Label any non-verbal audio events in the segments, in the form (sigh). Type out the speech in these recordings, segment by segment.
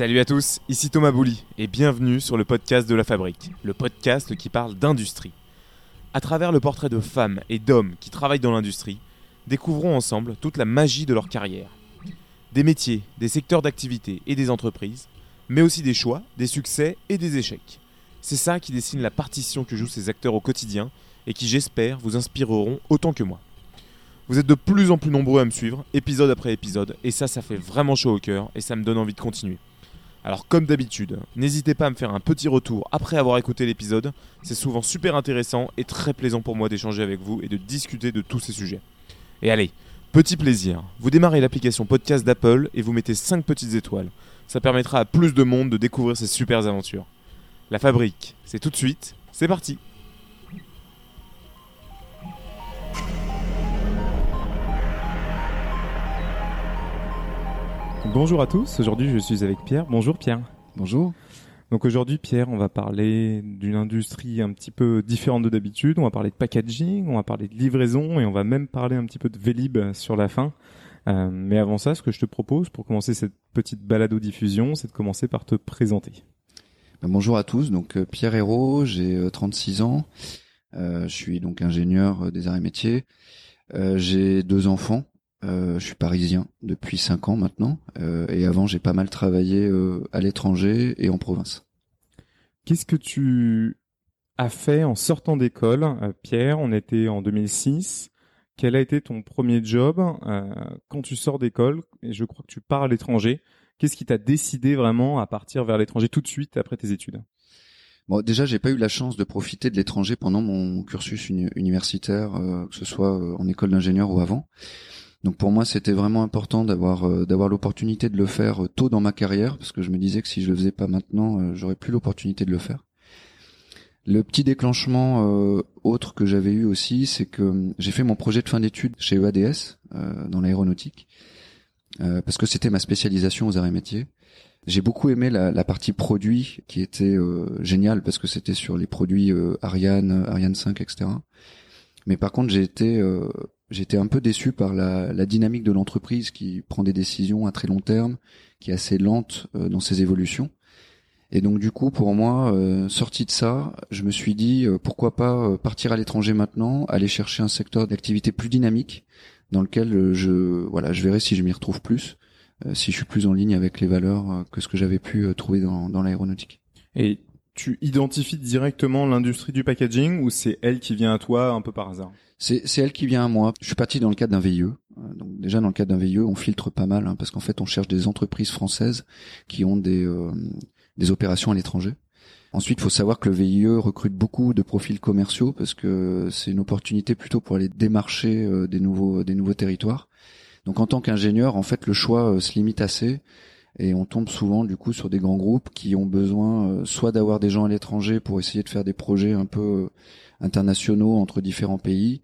Salut à tous, ici Thomas Bouli et bienvenue sur le podcast de la Fabrique, le podcast qui parle d'industrie. À travers le portrait de femmes et d'hommes qui travaillent dans l'industrie, découvrons ensemble toute la magie de leur carrière. Des métiers, des secteurs d'activité et des entreprises, mais aussi des choix, des succès et des échecs. C'est ça qui dessine la partition que jouent ces acteurs au quotidien et qui, j'espère, vous inspireront autant que moi. Vous êtes de plus en plus nombreux à me suivre, épisode après épisode, et ça, ça fait vraiment chaud au cœur et ça me donne envie de continuer. Alors comme d'habitude, n'hésitez pas à me faire un petit retour après avoir écouté l'épisode, c'est souvent super intéressant et très plaisant pour moi d'échanger avec vous et de discuter de tous ces sujets. Et allez, petit plaisir, vous démarrez l'application podcast d'Apple et vous mettez 5 petites étoiles. Ça permettra à plus de monde de découvrir ces super aventures. La fabrique, c'est tout de suite, c'est parti Bonjour à tous, aujourd'hui je suis avec Pierre. Bonjour Pierre. Bonjour. Donc aujourd'hui Pierre, on va parler d'une industrie un petit peu différente de d'habitude, on va parler de packaging, on va parler de livraison et on va même parler un petit peu de Vélib sur la fin. Euh, mais avant ça, ce que je te propose pour commencer cette petite balado-diffusion, c'est de commencer par te présenter. Ben, bonjour à tous, donc euh, Pierre Hérault, j'ai 36 euh, ans, je suis donc ingénieur des arts et métiers, j'ai deux enfants, euh, je suis parisien depuis cinq ans maintenant, euh, et avant j'ai pas mal travaillé euh, à l'étranger et en province. Qu'est-ce que tu as fait en sortant d'école, Pierre? On était en 2006. Quel a été ton premier job quand tu sors d'école? Et je crois que tu pars à l'étranger. Qu'est-ce qui t'a décidé vraiment à partir vers l'étranger tout de suite après tes études? Bon, déjà, j'ai pas eu la chance de profiter de l'étranger pendant mon cursus universitaire, que ce soit en école d'ingénieur ou avant. Donc pour moi, c'était vraiment important d'avoir euh, d'avoir l'opportunité de le faire euh, tôt dans ma carrière parce que je me disais que si je le faisais pas maintenant, euh, j'aurais plus l'opportunité de le faire. Le petit déclenchement autre que j'avais eu aussi, c'est que j'ai fait mon projet de fin d'études chez EADS dans l'aéronautique parce que c'était ma spécialisation aux arts métiers. J'ai beaucoup aimé la, la, partie produit qui était géniale parce que c'était sur les produits Ariane, Ariane 5, etc. Mais par contre, j'ai été j'étais un peu déçu par la, la dynamique de l'entreprise qui prend des décisions à très long terme, qui est assez lente euh, dans ses évolutions. Et donc du coup, pour moi, euh, sorti de ça, je me suis dit euh, pourquoi pas partir à l'étranger maintenant, aller chercher un secteur d'activité plus dynamique dans lequel je voilà, je verrai si je m'y retrouve plus, si je suis plus en ligne avec les valeurs que ce que j'avais pu trouver dans, dans l'aéronautique. Tu identifies directement l'industrie du packaging ou c'est elle qui vient à toi un peu par hasard? C'est, elle qui vient à moi. Je suis parti dans le cadre d'un VIE. Euh, donc déjà dans le cadre d'un VIE, on filtre pas mal hein, parce qu'en fait on cherche des entreprises françaises qui ont des euh, des opérations à l'étranger. Ensuite, il faut savoir que le VIE recrute beaucoup de profils commerciaux parce que c'est une opportunité plutôt pour aller démarcher euh, des nouveaux des nouveaux territoires. Donc en tant qu'ingénieur, en fait, le choix se limite assez et on tombe souvent du coup sur des grands groupes qui ont besoin soit d'avoir des gens à l'étranger pour essayer de faire des projets un peu internationaux entre différents pays,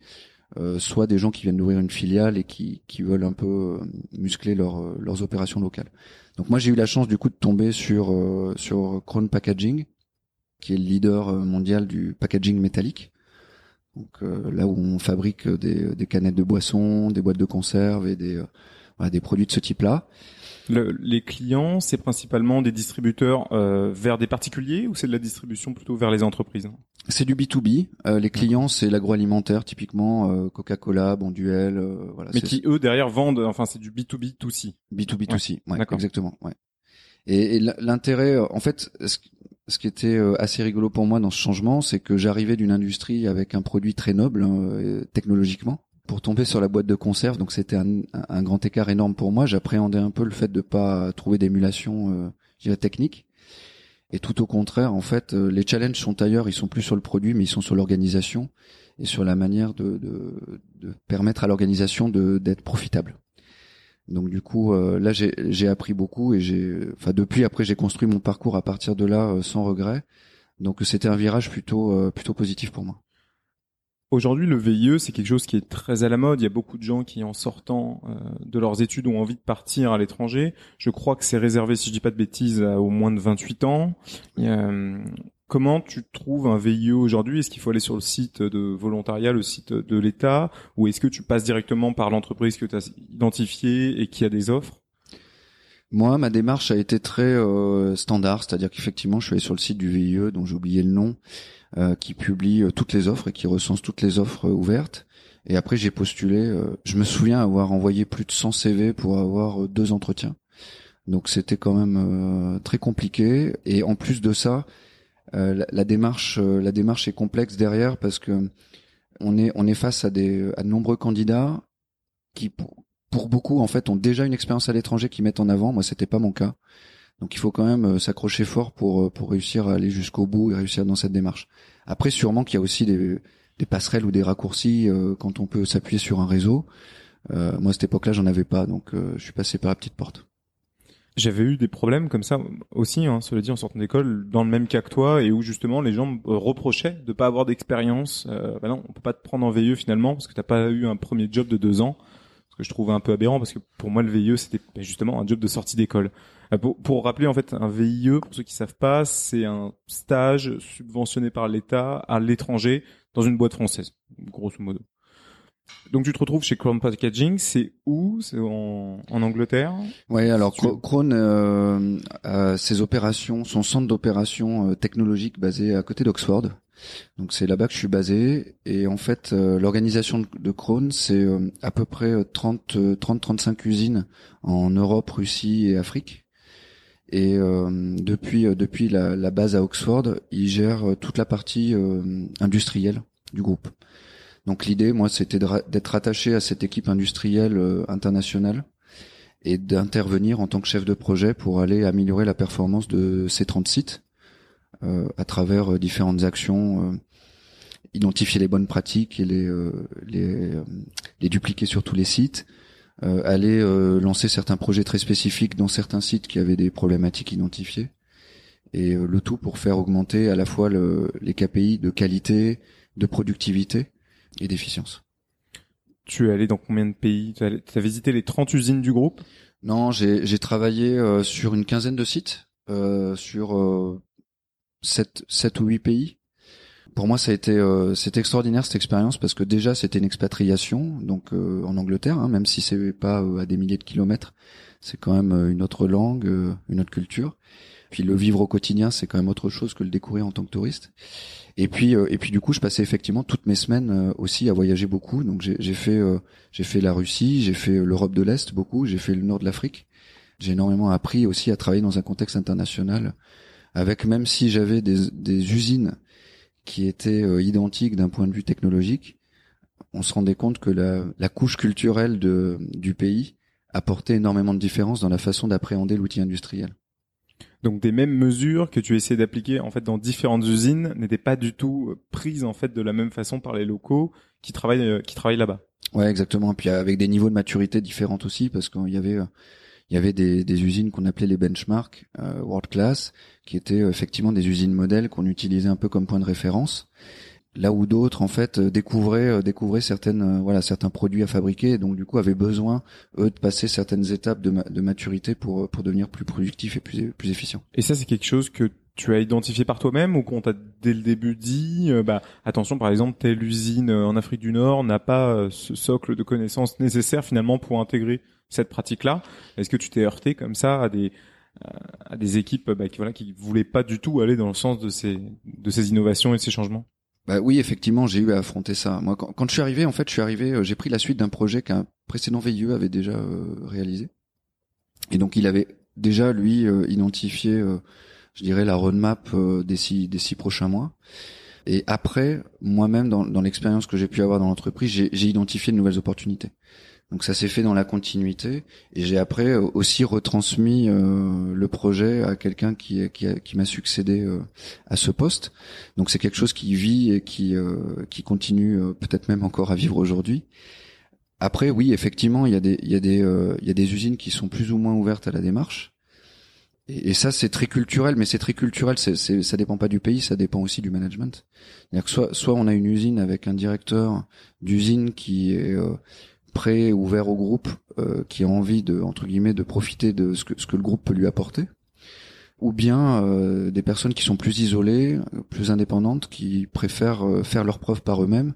euh, soit des gens qui viennent d'ouvrir une filiale et qui, qui veulent un peu euh, muscler leur, euh, leurs opérations locales. Donc moi j'ai eu la chance du coup de tomber sur sur Crown Packaging, qui est le leader mondial du packaging métallique. Donc là où on fabrique des, des canettes de boissons, des boîtes de conserve et des voilà, des produits de ce type-là. Le, les clients, c'est principalement des distributeurs euh, vers des particuliers ou c'est de la distribution plutôt vers les entreprises? C'est du B2B. Euh, les clients, c'est l'agroalimentaire, typiquement euh, Coca-Cola, Bonduel. Euh, voilà, Mais qui, eux, derrière, vendent, enfin, c'est du B2B2C. B2B2C, ouais, exactement. Ouais. Et, et l'intérêt, en fait, ce, ce qui était assez rigolo pour moi dans ce changement, c'est que j'arrivais d'une industrie avec un produit très noble hein, technologiquement pour tomber sur la boîte de conserve. Donc c'était un, grand écart énorme pour moi. J'appréhendais un peu le fait de pas trouver d'émulation euh, technique. Et tout au contraire, en fait, euh, les challenges sont ailleurs. Ils sont plus sur le produit, mais ils sont sur l'organisation et sur la manière de, permettre à l'organisation d'être profitable. Donc du coup, euh, là, j'ai appris beaucoup et j'ai, enfin depuis après, j'ai construit mon parcours à partir de là euh, sans regret. Donc c'était un virage plutôt plutôt positif pour moi. Aujourd'hui, le VIE, c'est quelque chose qui est très à la mode. Il y a beaucoup de gens qui, en sortant euh, de leurs études, ont envie de partir à l'étranger. Je crois que c'est réservé, si je dis pas de bêtises, à au moins de 28 ans. Euh, comment tu trouves un VIE aujourd'hui? Est-ce qu'il faut aller sur le site de volontariat, le site de l'État, ou est-ce que tu passes directement par l'entreprise que tu as identifiée et qui a des offres? Moi, ma démarche a été très euh, standard, c'est-à-dire qu'effectivement, je suis allé sur le site du VIE, dont j'ai oublié le nom, qui publie euh, toutes les offres et qui recense toutes les offres ouvertes. Et après, j'ai postulé. je me souviens avoir envoyé plus de 100 CV pour avoir deux entretiens. Donc, c'était quand même très compliqué. Et en plus de ça, la, la, démarche, la démarche est complexe derrière parce que on est on est face à des à de nombreux candidats qui pour beaucoup en fait ont déjà une expérience à l'étranger qui mettent en avant. Moi, c'était pas mon cas. Donc il faut quand même euh, s'accrocher fort pour euh, pour réussir à aller jusqu'au bout et réussir dans cette démarche. Après, sûrement qu'il y a aussi des, des passerelles ou des raccourcis euh, quand on peut s'appuyer sur un réseau. moi, à cette époque-là, j'en avais pas, donc je suis passé par la petite porte. J'avais eu des problèmes comme ça aussi, hein, cela dit, en sortant d'école, dans le même cas que toi, et où justement les gens reprochaient de pas avoir d'expérience. Euh, bah non, on peut pas te prendre en VIE finalement parce que t'as pas eu un premier job de deux ans que je trouvais un peu aberrant parce que pour moi le VIE c'était ben, justement un job de sortie d'école. Euh, pour, pour, rappeler en fait un VIE pour ceux qui savent pas, c'est un stage subventionné par l'État à l'étranger dans une boîte française, grosso modo. Donc tu te retrouves chez Crown Packaging, c'est où? C'est en, en, Angleterre? Oui, alors Crown, euh, a ses opérations, son centre d'opération euh, technologique basé à côté d'Oxford. Donc c'est là-bas que je suis basé et en fait euh, l'organisation de Krone c'est euh, à peu près 30 30 35 usines en Europe, Russie et Afrique. Et euh, depuis depuis la, la, base à Oxford, ils gèrent toute la partie industrielle du groupe. Donc l'idée moi c'était d'être attaché à cette équipe industrielle internationale et d'intervenir en tant que chef de projet pour aller améliorer la performance de ces 30 sites euh, à travers euh, différentes actions, euh, identifier les bonnes pratiques et les les, les dupliquer sur tous les sites. Aller lancer certains projets très spécifiques dans certains sites qui avaient des problématiques identifiées et le tout pour faire augmenter à la fois le, les KPI de qualité, de productivité et d'efficience. Tu es allé dans combien de pays? Tu as, visité les 30 usines du groupe? Non, j'ai travaillé sur une quinzaine de sites, euh, sur 7, 7 ou 8 pays. Pour moi, ça a été euh, c'est extraordinaire cette expérience parce que déjà c'était une expatriation donc euh, en Angleterre, hein, même si c'est pas euh, à des milliers de kilomètres, c'est quand même une autre langue, une autre culture. Puis le vivre au quotidien, c'est quand même autre chose que le découvrir en tant que touriste. Et puis et puis du coup, je passais effectivement toutes mes semaines aussi à voyager beaucoup. Donc j'ai fait j'ai fait la Russie, j'ai fait l'Europe de l'Est beaucoup, j'ai fait le nord de l'Afrique. J'ai énormément appris aussi à travailler dans un contexte international avec même si j'avais des, des, usines qui étaient euh, identiques d'un point de vue technologique, on se rendait compte que la, la couche culturelle de, du pays apportait énormément de différences dans la façon d'appréhender l'outil industriel. Donc des mêmes mesures que tu essayais d'appliquer en fait dans différentes usines n'étaient pas du tout euh, prises en fait de la même façon par les locaux qui travaillent euh, qui travaillent là-bas. Ouais, exactement. Et puis avec des niveaux de maturité différents aussi parce qu'il y avait il y avait des, usines qu'on appelait les benchmarks euh, world class, qui étaient euh, effectivement des usines modèles qu'on utilisait un peu comme point de référence. Là où d'autres en fait euh, découvraient découvraient certaines voilà certains produits à fabriquer, et donc du coup avaient besoin eux de passer certaines étapes de, de maturité pour pour devenir plus productifs et plus plus efficients. Et ça c'est quelque chose que tu as identifié par toi-même ou qu'on t'a dès le début dit bah attention par exemple telle usine en Afrique du Nord n'a pas ce socle de connaissances nécessaire finalement pour intégrer cette pratique-là. Est-ce que tu t'es heurté comme ça à des à des équipes bah, qui voilà qui voulaient pas du tout aller dans le sens de ces de ces innovations et de ces changements? Bah oui, effectivement, j'ai eu à affronter ça. Moi, quand, quand, je suis arrivé, en fait, je suis arrivé, euh, j'ai pris la suite d'un projet qu'un précédent VIE avait déjà euh, réalisé. Et donc, il avait déjà lui euh, identifié, je dirais, la roadmap des six des six prochains mois. Et après, moi-même, dans, dans l'expérience que j'ai pu avoir dans l'entreprise, j'ai identifié de nouvelles opportunités. Donc ça s'est fait dans la continuité et j'ai après euh, aussi retransmis euh, le projet à quelqu'un qui qui, qui m'a succédé euh, à ce poste. Donc c'est quelque chose qui vit et qui qui continue peut-être même encore à vivre aujourd'hui. Après oui, effectivement, il y a des il y a des il y a des usines qui sont plus ou moins ouvertes à la démarche. Et, ça c'est très culturel, mais c'est très culturel. C'est, c'est ça dépend pas du pays, ça dépend aussi du management. C'est-à-dire que soit soit on a une usine avec un directeur d'usine qui est prêt, ouvert au groupe, euh, qui a envie de entre guillemets de profiter de ce que ce que le groupe peut lui apporter. ou bien euh, des personnes qui sont plus isolées, plus indépendantes, qui préfèrent euh, faire leurs preuves par eux-mêmes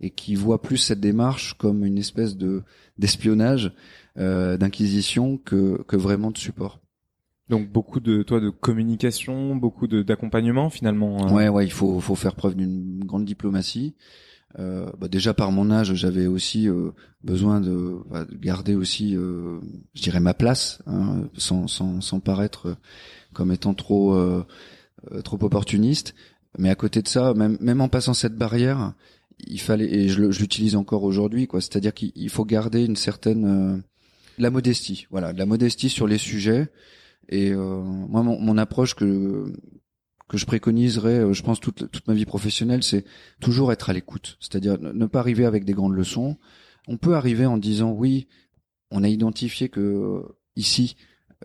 et qui voient plus cette démarche comme une espèce de d'espionnage, euh, d'inquisition que que vraiment de support. Donc beaucoup de toi de communication, beaucoup d'accompagnement finalement. Hein. Ouais ouais, il faut faut faire preuve d'une grande diplomatie. Euh, bah déjà par mon âge, j'avais aussi euh, besoin de, bah, de, garder aussi, euh, je dirais ma place, hein, sans, sans, sans paraître comme étant trop euh, trop opportuniste. Mais à côté de ça, même même en passant cette barrière, il fallait et je, l'utilise encore aujourd'hui, quoi. C'est-à-dire qu'il faut garder une certaine la modestie, voilà, la modestie sur les sujets. Et moi, mon, mon approche que que je préconiserais, euh, je pense toute, toute ma vie professionnelle, c'est toujours être à l'écoute. C'est-à-dire ne pas arriver avec des grandes leçons. On peut arriver en disant oui, on a identifié que euh, ici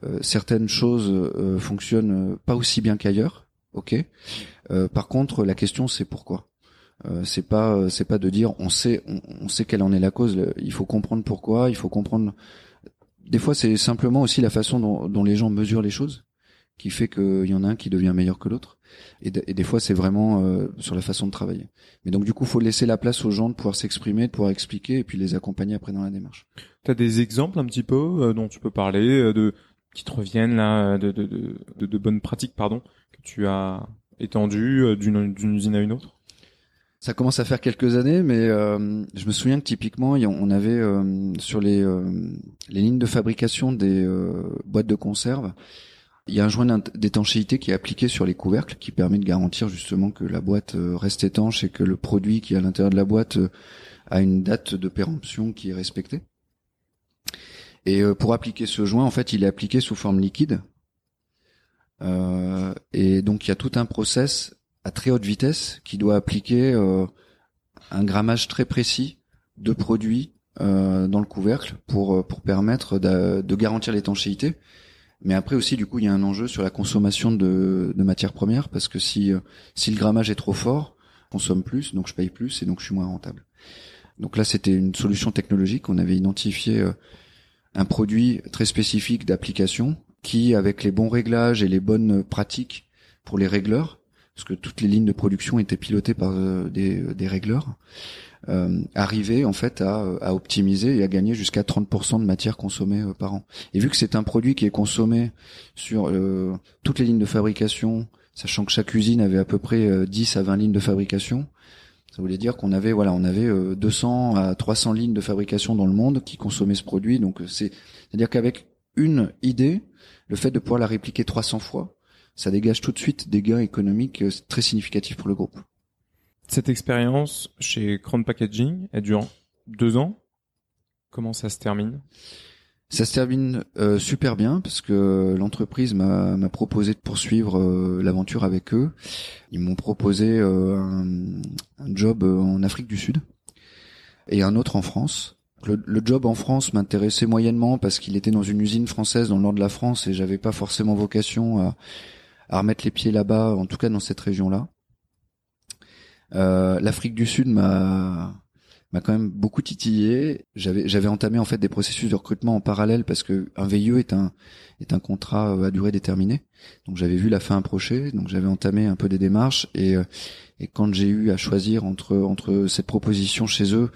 euh, certaines choses fonctionnent pas aussi bien qu'ailleurs. Ok. par contre, la question c'est pourquoi? c'est pas c'est pas de dire on sait on, sait quelle en est la cause. Il faut comprendre pourquoi. Il faut comprendre. Des fois, c'est simplement aussi la façon dont, dont les gens mesurent les choses qui fait qu'il y en a un qui devient meilleur que l'autre. Et, des fois, c'est vraiment euh, sur la façon de travailler. Mais donc, du coup, faut laisser la place aux gens de pouvoir s'exprimer, de pouvoir expliquer, et puis les accompagner après dans la démarche. Tu as des exemples un petit peu euh, dont tu peux parler, euh, de qui te reviennent là, de, de, de, de, bonnes pratiques, pardon, que tu as étendues d'une usine à une autre? Ça commence à faire quelques années, mais je me souviens que typiquement, on avait sur les, les lignes de fabrication des boîtes de conserve, il y a un joint d'étanchéité qui est appliqué sur les couvercles qui permet de garantir justement que la boîte euh, reste étanche et que le produit qui est à l'intérieur de la boîte euh, a une date de péremption qui est respectée. Et euh, pour appliquer ce joint, en fait, il est appliqué sous forme liquide. et donc il y a tout un process à très haute vitesse qui doit appliquer un grammage très précis de produit dans le couvercle pour pour permettre de garantir l'étanchéité mais après aussi, du coup, il y a un enjeu sur la consommation de, de matières premières parce que si euh, si le grammage est trop fort, je consomme plus, donc je paye plus et donc je suis moins rentable. Donc là, c'était une solution technologique. On avait identifié euh, un produit très spécifique d'application qui, avec les bons réglages et les bonnes pratiques pour les régleurs, parce que toutes les lignes de production étaient pilotées par euh, des, des régleurs, euh, en fait à, à, optimiser et à gagner jusqu'à 30% de matière consommée euh, par an. Et vu que c'est un produit qui est consommé sur euh, toutes les lignes de fabrication, sachant que chaque usine avait à peu près 10 à 20 lignes de fabrication, ça voulait dire qu'on avait voilà, on avait 200 à 300 lignes de fabrication dans le monde qui consommaient ce produit. Donc c'est c'est-à-dire qu'avec une idée, le fait de pouvoir la répliquer 300 fois, ça dégage tout de suite des gains économiques très significatifs pour le groupe. Cette expérience chez Crown Packaging, elle dure deux ans. Comment ça se termine? Ça se termine euh, super bien parce que l'entreprise m'a proposé de poursuivre euh, l'aventure avec eux. Ils m'ont proposé euh, un, job en Afrique du Sud et un autre en France. Le, job en France m'intéressait moyennement parce qu'il était dans une usine française dans le nord de la France et j'avais pas forcément vocation à, à remettre les pieds là-bas, en tout cas dans cette région-là. Euh, L'Afrique du Sud m'a m'a quand même beaucoup titillé. J'avais j'avais entamé en fait des processus de recrutement en parallèle parce que un VIE est un est un contrat euh, à durée déterminée. Donc j'avais vu la fin approcher, donc j'avais entamé un peu des démarches et euh, et quand j'ai eu à choisir entre entre cette proposition chez eux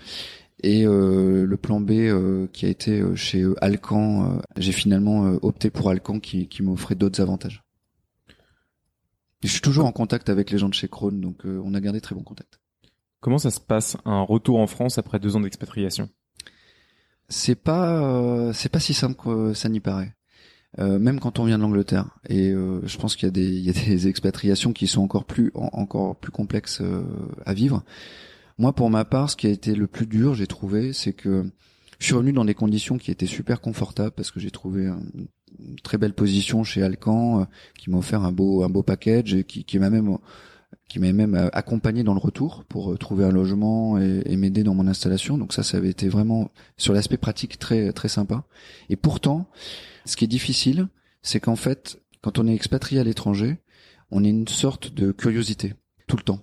et euh, le plan B euh, qui a été chez Alcan, j'ai finalement opté pour Alcan qui, qui m'offrait d'autres avantages. Je suis toujours en contact avec les gens de chez Krone, donc euh, on a gardé très bon contact. Comment ça se passe un retour en France après deux ans d'expatriation? C'est pas euh, c'est pas si simple que ça n'y paraît. Euh, même quand on vient de l'Angleterre. Et je pense qu'il y a des il y a des (laughs) expatriations qui sont encore plus encore plus complexes à vivre. Moi, pour ma part, ce qui a été le plus dur, j'ai trouvé, c'est que je suis revenu dans des conditions qui étaient super confortables parce que j'ai trouvé une très belle position chez Alcan, euh, qui m'a offert un beau un beau package et qui, qui m'a même qui m'a même euh, accompagné dans le retour pour euh, trouver un logement et, m'aider dans mon installation. Donc ça, ça avait été vraiment sur l'aspect pratique très très sympa. Et pourtant, ce qui est difficile, c'est qu'en fait, quand on est expatrié à l'étranger, on est une sorte de curiosité tout le temps.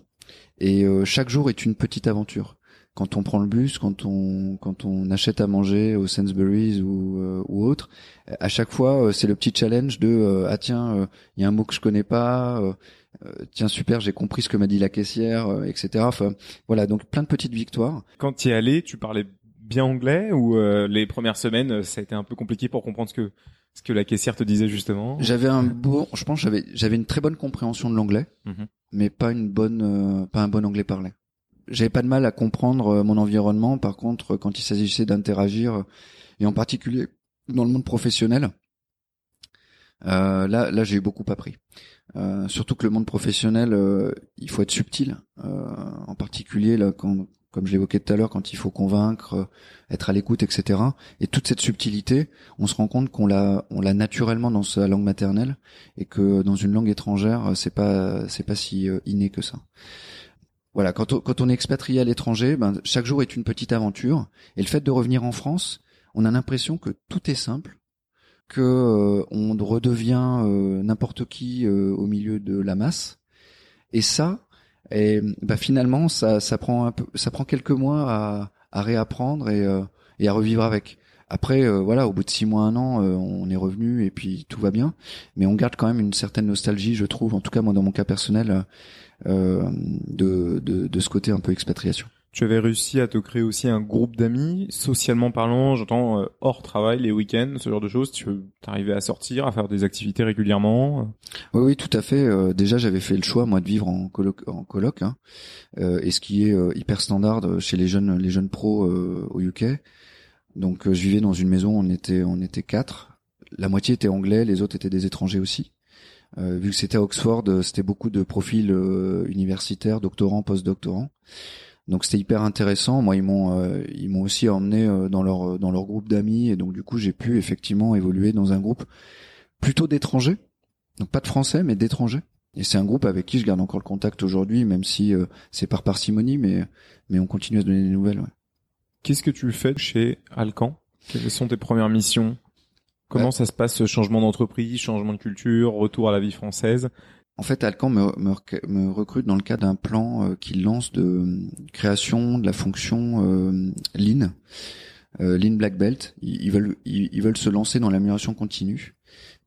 Et chaque jour est une petite aventure. Quand on prend le bus, quand on quand on achète à manger au Sainsbury's ou euh, ou autre, à chaque fois c'est le petit challenge de ah tiens il y a un mot que je connais pas, tiens super j'ai compris ce que m'a dit la caissière, etc. Enfin voilà donc plein de petites victoires. Quand tu y es allé, tu parlais bien anglais ou les premières semaines ça a été un peu compliqué pour comprendre ce que ce que la caissière te disait justement J'avais un bon, je pense, j'avais j'avais une très bonne compréhension de l'anglais, mhm. mais pas une bonne, euh, pas un bon anglais parlé. J'avais pas de mal à comprendre euh, mon environnement. Par contre, quand il s'agissait d'interagir, euh, et en particulier dans le monde professionnel, là, là, j'ai beaucoup appris. surtout que le monde professionnel, il faut être subtil. en particulier là, quand comme je l'évoquais tout à l'heure, quand il faut convaincre, euh, être à l'écoute, etc. Et toute cette subtilité, on se rend compte qu'on l'a, on l'a naturellement dans sa langue maternelle, et que dans une langue étrangère, euh, c'est pas, c'est pas si euh, inné que ça. Voilà, quand on, quand on est expatrié à l'étranger, ben, chaque jour est une petite aventure, et le fait de revenir en France, on a l'impression que tout est simple, que on redevient n'importe qui au milieu de la masse, et ça, et bah finalement, ça, ça prend un peu, ça prend quelques mois à, à réapprendre et, euh, et à revivre avec. Après, euh, voilà, au bout de six mois, un an, euh, on est revenu et puis tout va bien. Mais on garde quand même une certaine nostalgie, je trouve, en tout cas moi dans mon cas personnel, de, de, de ce côté un peu expatriation tu avais réussi à te créer aussi un groupe d'amis, socialement parlant, j'entends euh, hors travail, les week-ends, ce genre de choses. Tu arrivais à sortir, à faire des activités régulièrement Oui, oui, tout à fait. Euh, déjà, j'avais fait le choix, moi, de vivre en coloc, en coloc, hein, euh, et ce qui est hyper standard chez les jeunes, les jeunes pros au UK. Donc, je vivais dans une maison, on était, on était quatre. La moitié était anglais, les autres étaient des étrangers aussi. Vu que c'était à Oxford, c'était beaucoup de profils universitaires, doctorants, post-doctorants. Donc c'était hyper intéressant. Moi, ils m'ont euh, ils m'ont aussi emmené euh, dans leur dans leur groupe d'amis et donc du coup j'ai pu effectivement évoluer dans un groupe plutôt d'étrangers, donc pas de français mais d'étrangers. Et c'est un groupe avec qui je garde encore le contact aujourd'hui, même si euh, c'est par parcimonie, mais mais on continue à se donner des nouvelles. Ouais. Qu'est-ce que tu fais chez Alcan? Quelles sont tes premières missions? Comment ça se passe ce changement d'entreprise, changement de culture, retour à la vie française? En fait, Alcan me, me, recrute dans le cadre d'un plan euh, qu'il lance de euh, création de la fonction euh, Lean, euh, Lean Black Belt. Ils, veulent, ils, veulent se lancer dans l'amélioration continue.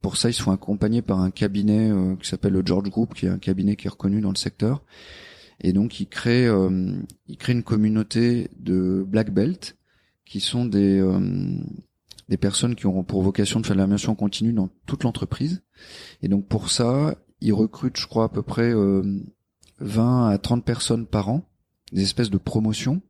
Pour ça, ils sont accompagnés par un cabinet qui s'appelle le George Group, qui est un cabinet qui est reconnu dans le secteur. Et donc, ils créent, ils créent une communauté de Black Belt qui sont des des personnes qui auront pour vocation de faire l'amélioration continue dans toute l'entreprise. Et donc pour ça, ils recrutent, je crois, à peu près 20 euh, à 30 personnes par an, des espèces de promotions,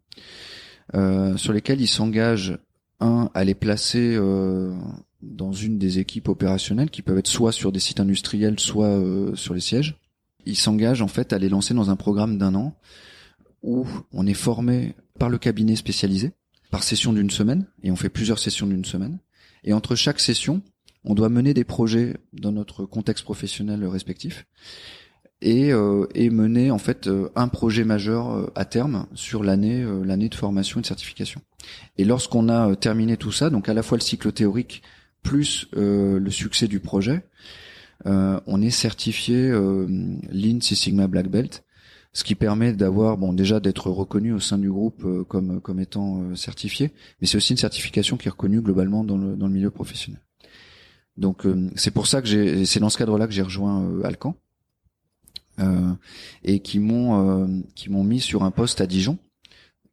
euh, sur lesquelles ils s'engagent, un, à les placer euh, dans une des équipes opérationnelles, qui peuvent être soit sur des sites industriels, soit sur les sièges. Ils s'engagent en fait à les lancer dans un programme d'un an, où on est formé par le cabinet spécialisé, par session d'une semaine, et on fait plusieurs sessions d'une semaine. Et entre chaque session, on doit mener des projets dans notre contexte professionnel respectif et, euh, mener en fait euh, un projet majeur euh, à terme sur l'année l'année de formation et de certification. Et lorsqu'on a terminé tout ça, donc à la fois le cycle théorique plus le succès du projet, on est certifié Lean Six Sigma Black Belt, ce qui permet d'avoir bon déjà d'être reconnu au sein du groupe comme comme étant certifié, mais c'est aussi une certification qui est reconnue globalement dans le dans le milieu professionnel. Donc euh, c'est pour ça que j'ai, c'est dans ce cadre-là que j'ai rejoint euh, Alcan euh, et qui m'ont qui m'ont mis sur un poste à Dijon,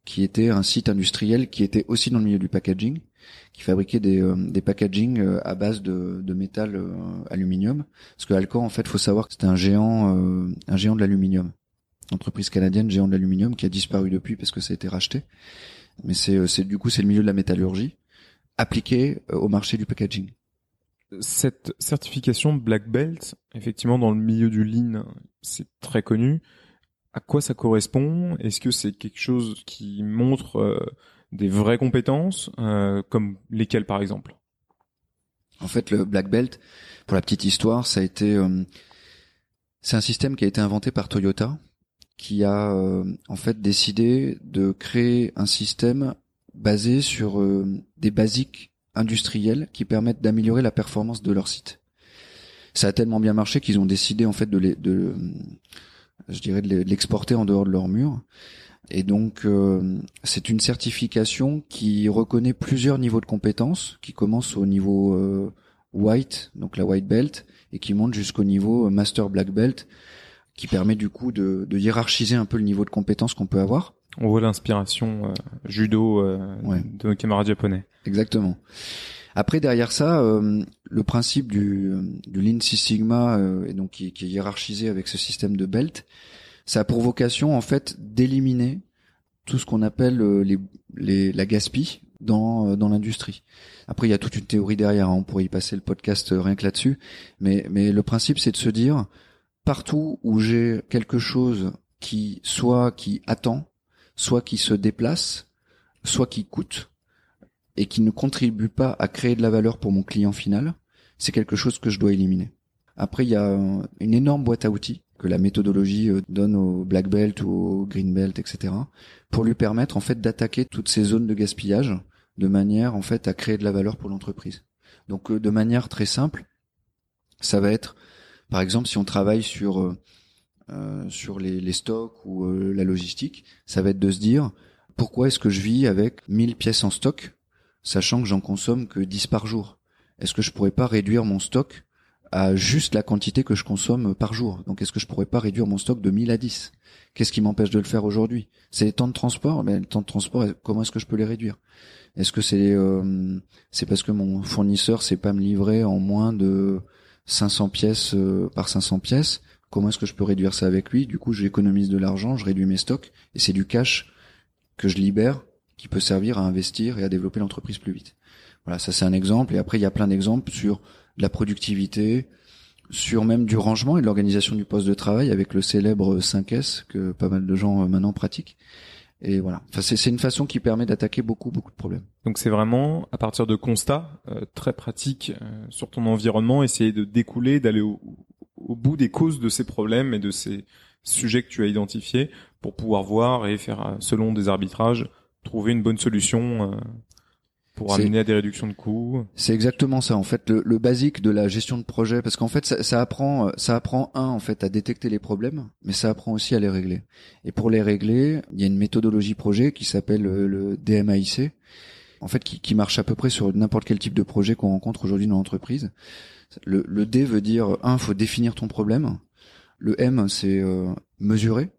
qui était un site industriel qui était aussi dans le milieu du packaging, qui fabriquait des des packaging à base de, de métal aluminium. Parce que Alcan en fait, faut savoir que c'était un géant un géant de l'aluminium, entreprise canadienne géant de l'aluminium qui a disparu depuis parce que ça a été racheté. Mais c'est c'est du coup c'est le milieu de la métallurgie appliqué au marché du packaging cette certification Black Belt, effectivement, dans le milieu du lean, c'est très connu. À quoi ça correspond? Est-ce que c'est quelque chose qui montre euh, des vraies compétences, euh, comme lesquelles par exemple? En fait, le Black Belt, pour la petite histoire, ça a été, euh, c'est un système qui a été inventé par Toyota, qui a en fait décidé de créer un système basé sur des basiques industriels qui permettent d'améliorer la performance de leur site. Ça a tellement bien marché qu'ils ont décidé en fait de, les, de je dirais de l'exporter en dehors de leur mur. Et donc, euh, c'est une certification qui reconnaît plusieurs niveaux de compétences, qui commence au niveau euh, white, donc la white belt, et qui monte jusqu'au niveau master black belt, qui permet du coup de, de, hiérarchiser un peu le niveau de compétences qu'on peut avoir. On voit l'inspiration euh, judo de nos camarades japonais. Exactement. Après derrière ça, le principe du, du Lean Six Sigma, et donc qui, qui, est hiérarchisé avec ce système de belt, ça a pour vocation en fait d'éliminer tout ce qu'on appelle euh, les, les, la gaspille dans, euh, dans l'industrie. Après, il y a toute une théorie derrière, hein. on pourrait y passer le podcast euh, rien que là-dessus, mais, mais le principe c'est de se dire, partout où j'ai quelque chose qui soit qui attend, soit qui se déplace, soit qui coûte, et qui ne contribue pas à créer de la valeur pour mon client final, c'est quelque chose que je dois éliminer. Après, il y a une énorme boîte à outils que la méthodologie euh, donne au black belt ou au green belt, etc., pour lui permettre en fait d'attaquer toutes ces zones de gaspillage de manière en fait à créer de la valeur pour l'entreprise. Donc euh, de manière très simple, ça va être, par exemple, si on travaille sur euh, sur les, stocks ou la logistique, ça va être de se dire pourquoi est-ce que je vis avec 1000 pièces en stock, sachant que j'en consomme que 10 par jour? Est-ce que je pourrais pas réduire mon stock à juste la quantité que je consomme par jour? Donc est-ce que je pourrais pas réduire mon stock de 1000 à 10 Qu'est-ce qui m'empêche de le faire aujourd'hui? C'est les temps de transport, mais les temps de transport, comment est-ce que je peux les réduire? Est-ce que c'est euh, c'est parce que mon fournisseur sait pas me livrer en moins de 500 pièces euh, par 500 pièces Comment est-ce que je peux réduire ça avec lui? Du coup, j'économise de l'argent, je réduis mes stocks et c'est du cash que je libère qui peut servir à investir et à développer l'entreprise plus vite. Voilà, ça c'est un exemple et après il y a plein d'exemples sur la productivité, sur même du rangement et de l'organisation du poste de travail avec le célèbre 5S que pas mal de gens euh, maintenant pratiquent. Et voilà. C'est une façon qui permet d'attaquer beaucoup, beaucoup de problèmes. Donc c'est vraiment à partir de constats euh, très pratiques euh, sur ton environnement, essayer de découler, d'aller au, bout des causes de ces problèmes et de ces sujets que tu as identifiés pour pouvoir voir et faire, selon des arbitrages, trouver une bonne solution pour amener à des réductions de coûts. C'est exactement ça en fait le, le, basique de la gestion de projet parce qu'en fait ça, ça, apprend ça apprend un en fait à détecter les problèmes mais ça apprend aussi à les régler. Et pour les régler, il y a une méthodologie projet qui s'appelle le, DMAIC en fait qui, qui, marche à peu près sur n'importe quel type de projet qu'on rencontre aujourd'hui dans l'entreprise. Le, le, D veut dire un faut définir ton problème. Le M c'est euh, mesurer.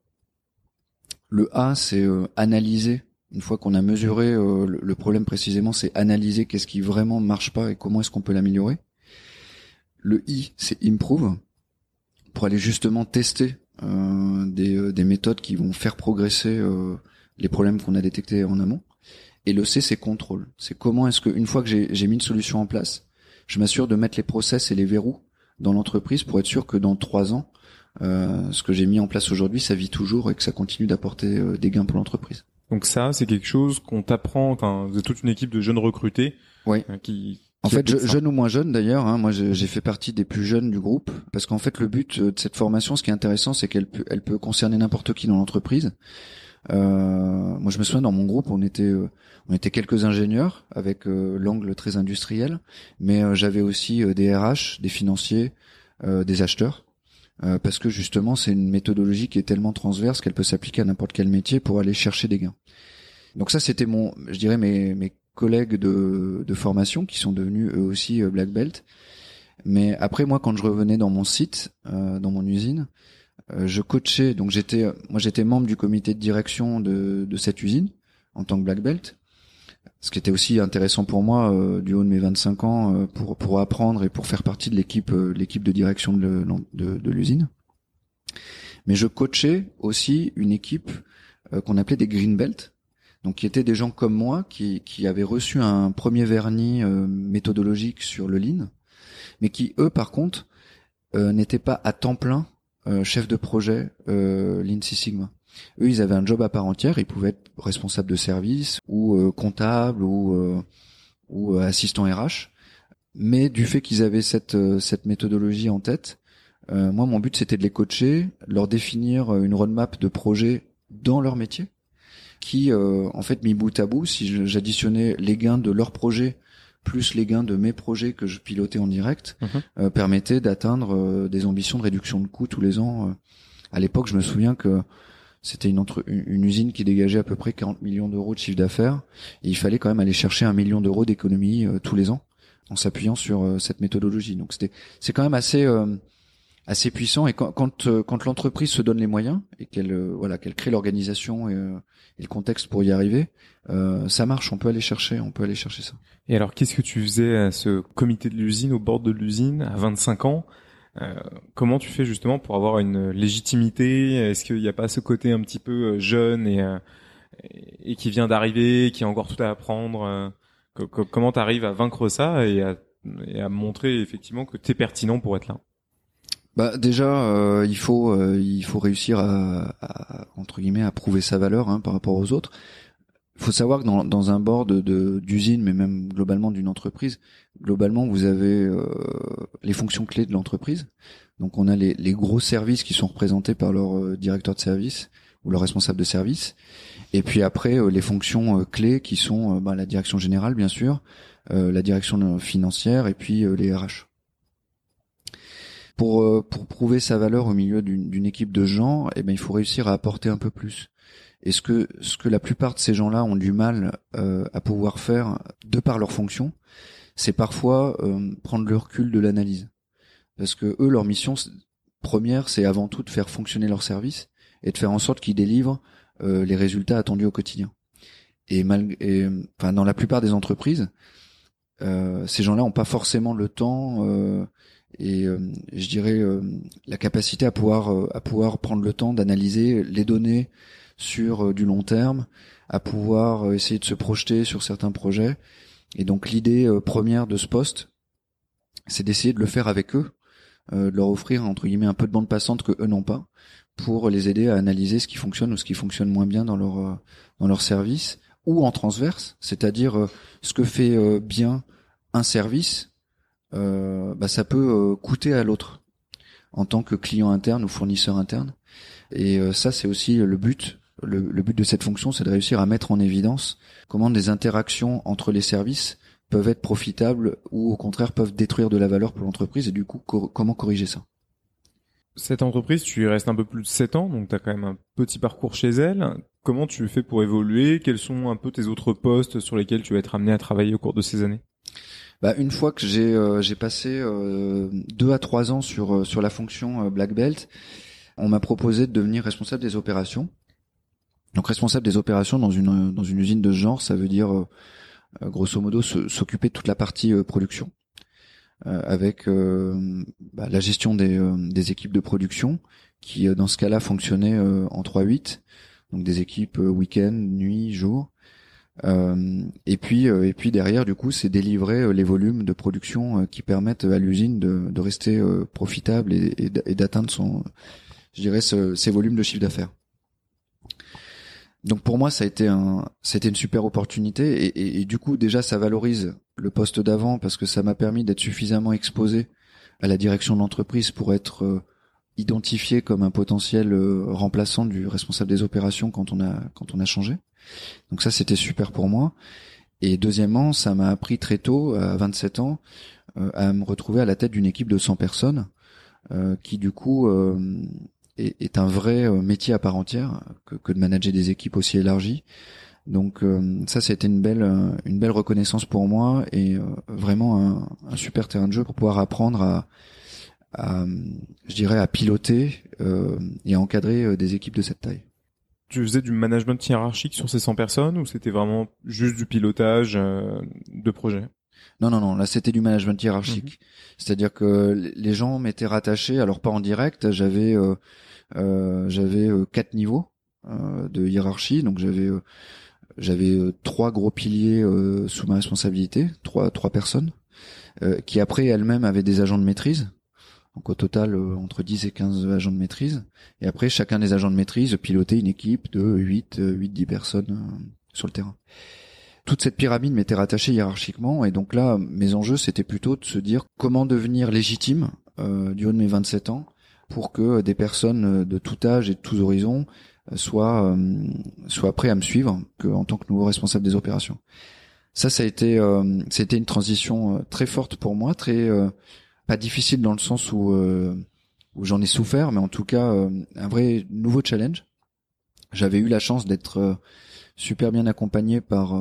Le A c'est euh, analyser une fois qu'on a mesuré euh, le problème précisément, c'est analyser qu'est-ce qui vraiment marche pas et comment est-ce qu'on peut l'améliorer. Le I, c'est improve, pour aller justement tester euh, des, euh, des, méthodes qui vont faire progresser les problèmes qu'on a détectés en amont. Et le C, c'est contrôle. C'est comment est-ce que une fois que j'ai mis une solution en place, je m'assure de mettre les process et les verrous dans l'entreprise pour être sûr que dans trois ans, ce que j'ai mis en place aujourd'hui, ça vit toujours et que ça continue d'apporter des gains pour l'entreprise. Donc ça, c'est quelque chose qu'on t'apprend. Enfin, vous êtes toute une équipe de jeunes recrutés. Oui. Qui, en fait, je, jeunes ou moins jeunes d'ailleurs, hein, moi j'ai fait partie des plus jeunes du groupe, parce qu'en fait le but euh, de cette formation, ce qui est intéressant, c'est qu'elle peut, elle peut concerner n'importe qui dans l'entreprise. Euh, moi je me souviens dans mon groupe, on était, euh, on était quelques ingénieurs avec l'angle très industriel, mais j'avais aussi des RH, des financiers, des acheteurs. Euh, parce que justement c'est une méthodologie qui est tellement transverse qu'elle peut s'appliquer à n'importe quel métier pour aller chercher des gains. Donc ça c'était mon, je dirais mes, mes collègues de, de formation qui sont devenus eux aussi euh, black belt. Mais après moi quand je revenais dans mon site, euh, dans mon usine, je coachais donc j'étais moi j'étais membre du comité de direction de, de cette usine en tant que black belt ce qui était aussi intéressant pour moi euh, du haut de mes 25 ans euh, pour pour apprendre et pour faire partie de l'équipe euh, l'équipe de direction de, l'usine. Mais je coachais aussi une équipe qu'on appelait des green belt, donc qui étaient des gens comme moi qui qui avaient reçu un premier vernis méthodologique sur le lean, mais qui eux par contre n'étaient pas à temps plein chef de projet Lean Six Sigma. Eux, ils avaient un job à part entière. Ils pouvaient être responsables de service ou euh, comptable ou euh, ou euh, assistant RH. Mais du fait qu'ils avaient cette cette méthodologie en tête, moi, mon but c'était de les coacher, leur définir une roadmap de projet dans leur métier, qui en fait mis bout à bout, si j'additionnais les gains de leur projet plus les gains de mes projets que je pilotais en direct, mhm. permettaient d'atteindre des ambitions de réduction de coûts tous les ans. À l'époque, je me souviens que C'était une, une usine qui dégageait à peu près 40 millions d'euros de chiffre d'affaires et il fallait quand même aller chercher un million d'euros d'économie tous les ans en s'appuyant sur cette méthodologie. Donc c'était c'est quand même assez assez puissant et quand quand, euh, l'entreprise se donne les moyens et qu'elle euh, voilà qu'elle crée l'organisation et, euh, et, le contexte pour y arriver, ça marche. On peut aller chercher, on peut aller chercher ça. Et alors, qu'est-ce que tu faisais à ce comité de l'usine, au bord de l'usine, à 25 ans? Comment tu fais justement pour avoir une légitimité? Est-ce qu'il n'y a pas ce côté un petit peu jeune et et qui vient d'arriver, qui a encore tout à apprendre Comment tu arrives à vaincre ça et à, montrer effectivement que tu es pertinent pour être là? Bah déjà, euh, il faut euh, il faut réussir à, entre guillemets à prouver sa valeur hein, par rapport aux autres. Il faut savoir que dans, un board d'usine, mais même globalement d'une entreprise, globalement vous avez euh, les fonctions clés de l'entreprise. Donc on a les, gros services qui sont représentés par leur directeur de service ou leur responsable de service. Et puis après les fonctions clés qui sont bah, la direction générale bien sûr, la direction financière et puis les RH pour euh, pour prouver sa valeur au milieu d'une équipe de gens, eh ben il faut réussir à apporter un peu plus. Et ce que ce que la plupart de ces gens-là ont du mal euh, à pouvoir faire de par leur fonction, c'est parfois euh, prendre le recul de l'analyse, parce que eux leur mission première c'est avant tout de faire fonctionner leur service et de faire en sorte qu'ils délivrent les résultats attendus au quotidien. Et, mal, et enfin dans la plupart des entreprises, ces gens-là ont pas forcément le temps et euh, je dirais euh, la capacité à pouvoir euh, à pouvoir prendre le temps d'analyser les données sur du long terme, à pouvoir essayer de se projeter sur certains projets. Et donc l'idée première de ce poste, c'est d'essayer de le faire avec eux, de leur offrir entre guillemets un peu de bande passante que eux n'ont pas, pour les aider à analyser ce qui fonctionne ou ce qui fonctionne moins bien dans leur dans leur service ou en transverse, c'est-à-dire ce que fait bien un service euh, bah, ça peut euh, coûter à l'autre en tant que client interne ou fournisseur interne. Et euh, ça, c'est aussi le but. Le, but de cette fonction, c'est de réussir à mettre en évidence comment des interactions entre les services peuvent être profitables ou au contraire peuvent détruire de la valeur pour l'entreprise et du coup comment corriger ça? Cette entreprise, tu y restes un peu plus de 7 ans, donc tu as quand même un petit parcours chez elle. Comment tu fais pour évoluer? Quels sont un peu tes autres postes sur lesquels tu vas être amené à travailler au cours de ces années? Bah, une fois que j'ai euh, j'ai passé euh, deux à trois ans sur euh, sur la fonction black belt, on m'a proposé de devenir responsable des opérations. Donc responsable des opérations dans une dans une usine de ce genre, ça veut dire grosso modo s'occuper de toute la partie production, avec bah, la gestion des des équipes de production qui dans ce cas-là fonctionnaient en 3-8, donc des équipes week-end, nuit, jour. Euh, et puis euh, et puis derrière du coup c'est délivrer euh, les volumes de production qui permettent à l'usine de, de, rester profitable et, et d'atteindre son je dirais ces volumes de chiffre d'affaires. Donc pour moi ça a été un c'était une super opportunité et, et, et, du coup déjà ça valorise le poste d'avant parce que ça m'a permis d'être suffisamment exposé à la direction de l'entreprise pour être identifié comme un potentiel remplaçant du responsable des opérations quand on a quand on a changé. Donc ça, c'était super pour moi. Et deuxièmement, ça m'a appris très tôt, à 27 ans, euh, à me retrouver à la tête d'une équipe de 100 personnes, euh, qui du coup euh, est, un vrai métier à part entière que, de manager des équipes aussi élargies. Donc ça, c'était une belle, une belle reconnaissance pour moi et vraiment un, super terrain de jeu pour pouvoir apprendre à, à je dirais, à piloter et à encadrer des équipes de cette taille tu faisais du management hiérarchique sur ces 100 personnes ou c'était vraiment juste du pilotage euh, de projet? Non, non, non. Là, c'était du management hiérarchique. Mhm. C'est-à-dire que les gens m'étaient rattachés. Alors pas en direct. J'avais euh, euh, j'avais euh, quatre niveaux de hiérarchie. Donc j'avais j'avais trois gros piliers sous ma responsabilité, trois trois personnes qui après elles-mêmes avaient des agents de maîtrise. Donc au total, euh, entre 10 et 15 agents de maîtrise. Et après, chacun des agents de maîtrise pilotait une équipe de 8, 8, 10 personnes euh, sur le terrain. Toute cette pyramide m'était rattachée hiérarchiquement. Et donc là, mes enjeux, c'était plutôt de se dire comment devenir légitime euh, du haut de mes 27 ans pour que des personnes de tout âge et de tous horizons soient, soient prêts à me suivre que, en tant que nouveau responsable des opérations. Ça, ça a été, c'était une transition très forte pour moi, très pas difficile dans le sens où euh, où j'en ai souffert, mais en tout cas euh, un vrai nouveau challenge J'avais eu la chance d'être super bien accompagné par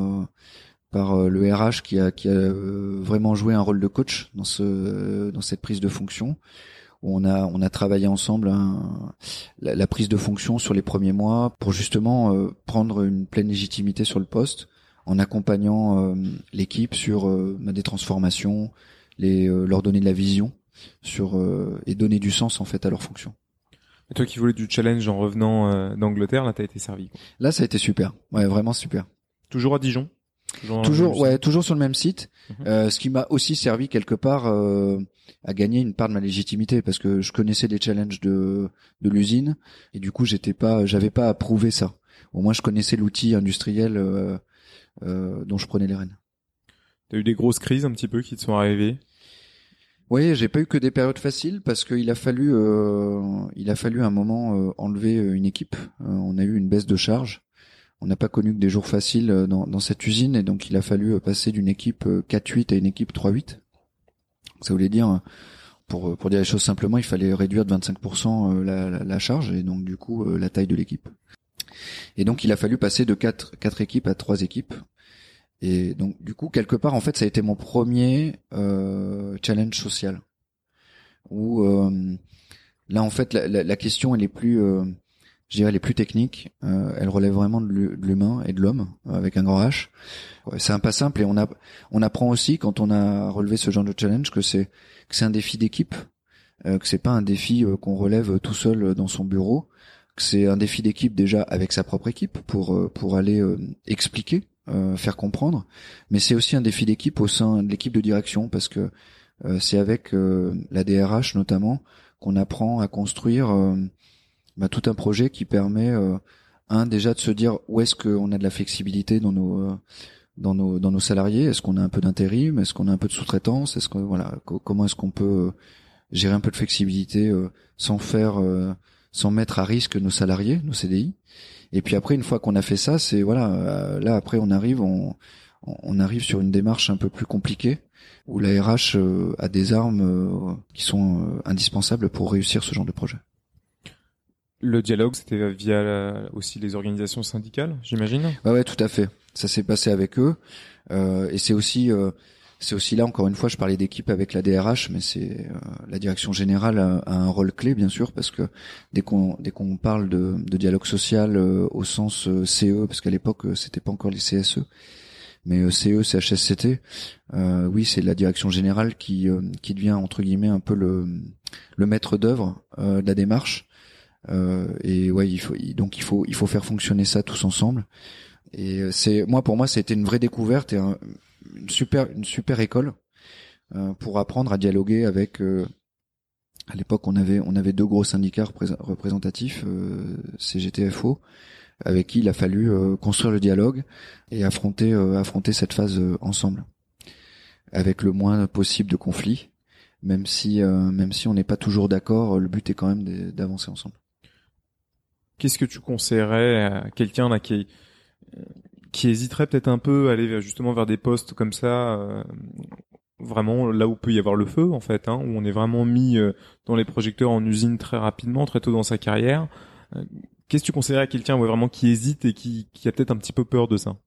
par le RH qui a qui a vraiment joué un rôle de coach dans ce dans cette prise de fonction on a on a travaillé ensemble hein, la, prise de fonction sur les premiers mois pour justement euh, prendre une pleine légitimité sur le poste en accompagnant euh, l'équipe sur euh, bah, des transformations, les leur donner de la vision sur et donner du sens en fait à leur fonction. Et toi qui voulais du challenge en revenant d'Angleterre, là t'as été servi. Là ça a été super, ouais vraiment super. Toujours à Dijon? Toujours, ouais, toujours sur le même site. Mhm. Euh, ce qui m'a aussi servi quelque part euh, à gagner une part de ma légitimité parce que je connaissais les challenges de de l'usine et du coup j'étais pas, j'avais pas à prouver ça. Au moins je connaissais l'outil industriel euh, euh, dont je prenais les rênes. T'as eu des grosses crises un petit peu qui te sont arrivées? Oui, j'ai pas eu que des périodes faciles parce qu'il a fallu, euh, il a fallu un moment enlever une équipe. on a eu une baisse de charge on n'a pas connu que des jours faciles euh, dans, cette usine et donc il a fallu euh, passer d'une équipe 4-8 euh, à une équipe 3-8. Ça voulait dire, pour, pour dire les choses simplement, il fallait réduire de 25% la, la, charge et donc du coup la taille de l'équipe. Et donc il a fallu passer de 4, 4 équipes à 3 équipes. Et donc du coup quelque part en fait ça a été mon premier challenge social. Où là en fait la, la, question elle est plus je dirais les plus techniques, euh, elles relèvent vraiment de l'humain et de l'homme avec un grand H. c'est un pas simple et on a on apprend aussi quand on a relevé ce genre de challenge que c'est un défi d'équipe, euh, que c'est pas un défi euh, qu'on relève tout seul dans son bureau, que c'est un défi d'équipe déjà avec sa propre équipe pour euh, pour aller euh, expliquer, faire comprendre, mais c'est aussi un défi d'équipe au sein de l'équipe de direction parce que c'est avec la DRH notamment qu'on apprend à construire bah, tout un projet qui permet euh, un déjà de se dire où est-ce qu'on a de la flexibilité dans nos euh, dans nos dans nos salariés. Est-ce qu'on a un peu d'intérim? Est-ce qu'on a un peu de sous-traitance? Est-ce que voilà comment est-ce qu'on peut euh, gérer un peu de flexibilité sans faire sans mettre à risque nos salariés, nos CDI Et puis après une fois qu'on a fait ça, c'est voilà là après on arrive on on arrive sur une démarche un peu plus compliquée où la RH a des armes qui sont indispensables pour réussir ce genre de projet. Le dialogue, c'était via aussi les organisations syndicales, j'imagine? Ouais, tout à fait. Ça s'est passé avec eux, euh, et c'est aussi, euh, c'est aussi là encore une fois, je parlais d'équipe avec la DRH, mais c'est euh, la direction générale a, un rôle clé bien sûr parce que dès qu'on dès qu'on parle de, dialogue social euh, au sens euh, CE, parce qu'à l'époque c'était pas encore les CSE, mais CE, CHSCT, oui, c'est la direction générale qui qui devient entre guillemets un peu le le maître d'œuvre de la démarche euh, et ouais, il faut donc il faut il faut faire fonctionner ça tous ensemble. Et euh, c'est moi pour moi, c'était une vraie découverte et une super une super école euh, pour apprendre à dialoguer avec. à l'époque, on avait on avait deux gros syndicats représentatifs, CGTFO, avec qui il a fallu construire le dialogue et affronter affronter cette phase ensemble, avec le moins possible de conflits même si même si on n'est pas toujours d'accord, le but est quand même d'avancer ensemble. Qu'est-ce que tu conseillerais à quelqu'un là qui qui hésiterait peut-être un peu à aller justement vers des postes comme ça, euh, vraiment là où peut y avoir le feu en fait, hein, où on est vraiment mis euh, dans les projecteurs en usine très rapidement, très tôt dans sa carrière. Euh, qu'est-ce que tu conseillerais à quelqu'un vraiment qui hésite et qui, qui a peut-être un petit peu peur de ça?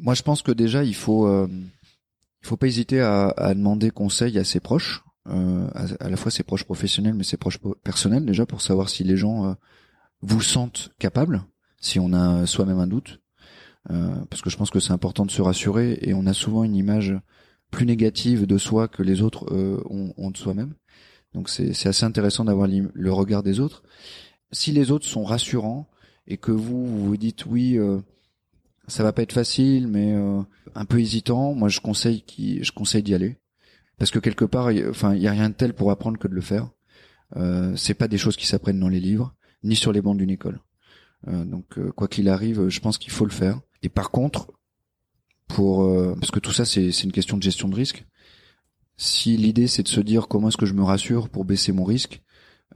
Moi, je pense que déjà il faut il faut pas hésiter à, à demander conseil à ses proches, à, à, la fois ses proches professionnels mais ses proches personnels déjà pour savoir si les gens vous sentent capable, si on a soi-même un doute, euh, parce que je pense que c'est important de se rassurer et on a souvent une image plus négative de soi que les autres euh, ont, de soi-même. Donc c'est assez intéressant d'avoir le regard des autres. Si les autres sont rassurants et que vous vous, dites oui, euh, ça va pas être facile, mais un peu hésitant, moi je conseille qui, je conseille d'y aller parce que quelque part, enfin il y a rien de tel pour apprendre que de le faire. Euh, c'est pas des choses qui s'apprennent dans les livres ni sur les bancs d'une école. Euh, donc euh, quoi qu'il arrive, je pense qu'il faut le faire. Et par contre, pour euh, parce que tout ça c'est une question de gestion de risque. Si l'idée c'est de se dire comment est-ce que je me rassure pour baisser mon risque,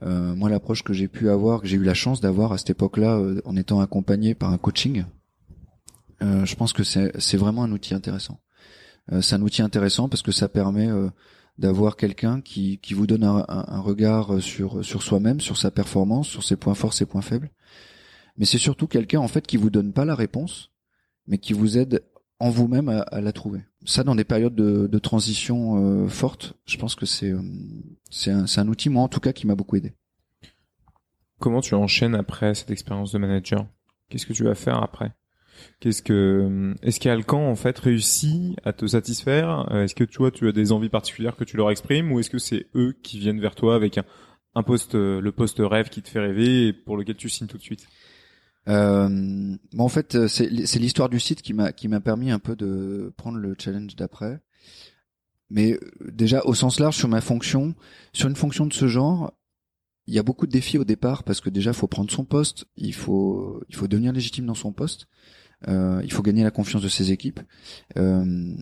moi l'approche que j'ai pu avoir, que j'ai eu la chance d'avoir à cette époque-là, en étant accompagné par un coaching, je pense que c'est vraiment un outil intéressant. c'est un outil intéressant parce que ça permet d'avoir quelqu'un qui, qui vous donne un, un, regard sur sur soi-même, sur sa performance, sur ses points forts, ses points faibles, mais c'est surtout quelqu'un en fait qui vous donne pas la réponse, mais qui vous aide en vous-même à, la trouver. Ça, dans des périodes de, transition euh, fortes, je pense que c'est euh, c'est un, un outil moi en tout cas qui m'a beaucoup aidé. Comment tu enchaînes après cette expérience de manager? Qu'est-ce que tu vas faire après? Qu'est-ce que est-ce qu'Alcan en fait réussit à te satisfaire? Est-ce que tu vois tu as des envies particulières que tu leur exprimes? Ou est-ce que c'est eux qui viennent vers toi avec un, poste le poste rêve qui te fait rêver et pour lequel tu signes tout de suite? Euh, en fait, c'est l'histoire du site qui m'a qui m'a permis un peu de prendre le challenge d'après. Mais euh, déjà au sens large sur ma fonction, sur une fonction de ce genre, il y a beaucoup de défis au départ parce que déjà il faut prendre son poste, il faut il faut devenir légitime dans son poste, euh, il faut gagner la confiance de ses équipes. Euh,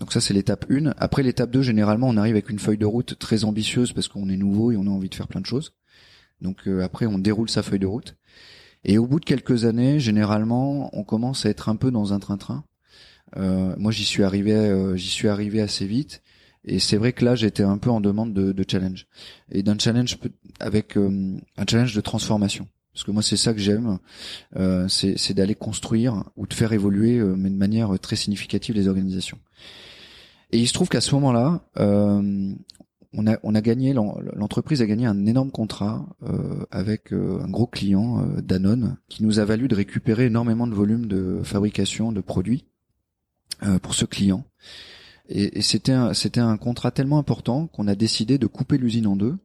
donc ça c'est l'étape 1. Après l'étape 2, généralement on arrive avec une feuille de route très ambitieuse parce qu'on est nouveau et on a envie de faire plein de choses. Donc euh, après on déroule sa feuille de route. Et au bout de quelques années, généralement, on commence à être un peu dans un train-train. Euh, moi, j'y suis arrivé, euh, j'y suis arrivé assez vite. Et c'est vrai que là, j'étais un peu en demande de, challenge et d'un challenge avec euh, un challenge de transformation. Parce que moi, c'est ça que j'aime, euh, c'est d'aller construire ou de faire évoluer, mais de manière très significative, les organisations. Et il se trouve qu'à ce moment-là, on a, gagné, l'entreprise a gagné un énorme contrat euh, avec euh, un gros client, euh, Danone, qui nous a valu de récupérer énormément de volume de fabrication de produits pour ce client. Et, c'était un contrat tellement important qu'on a décidé de couper l'usine en deux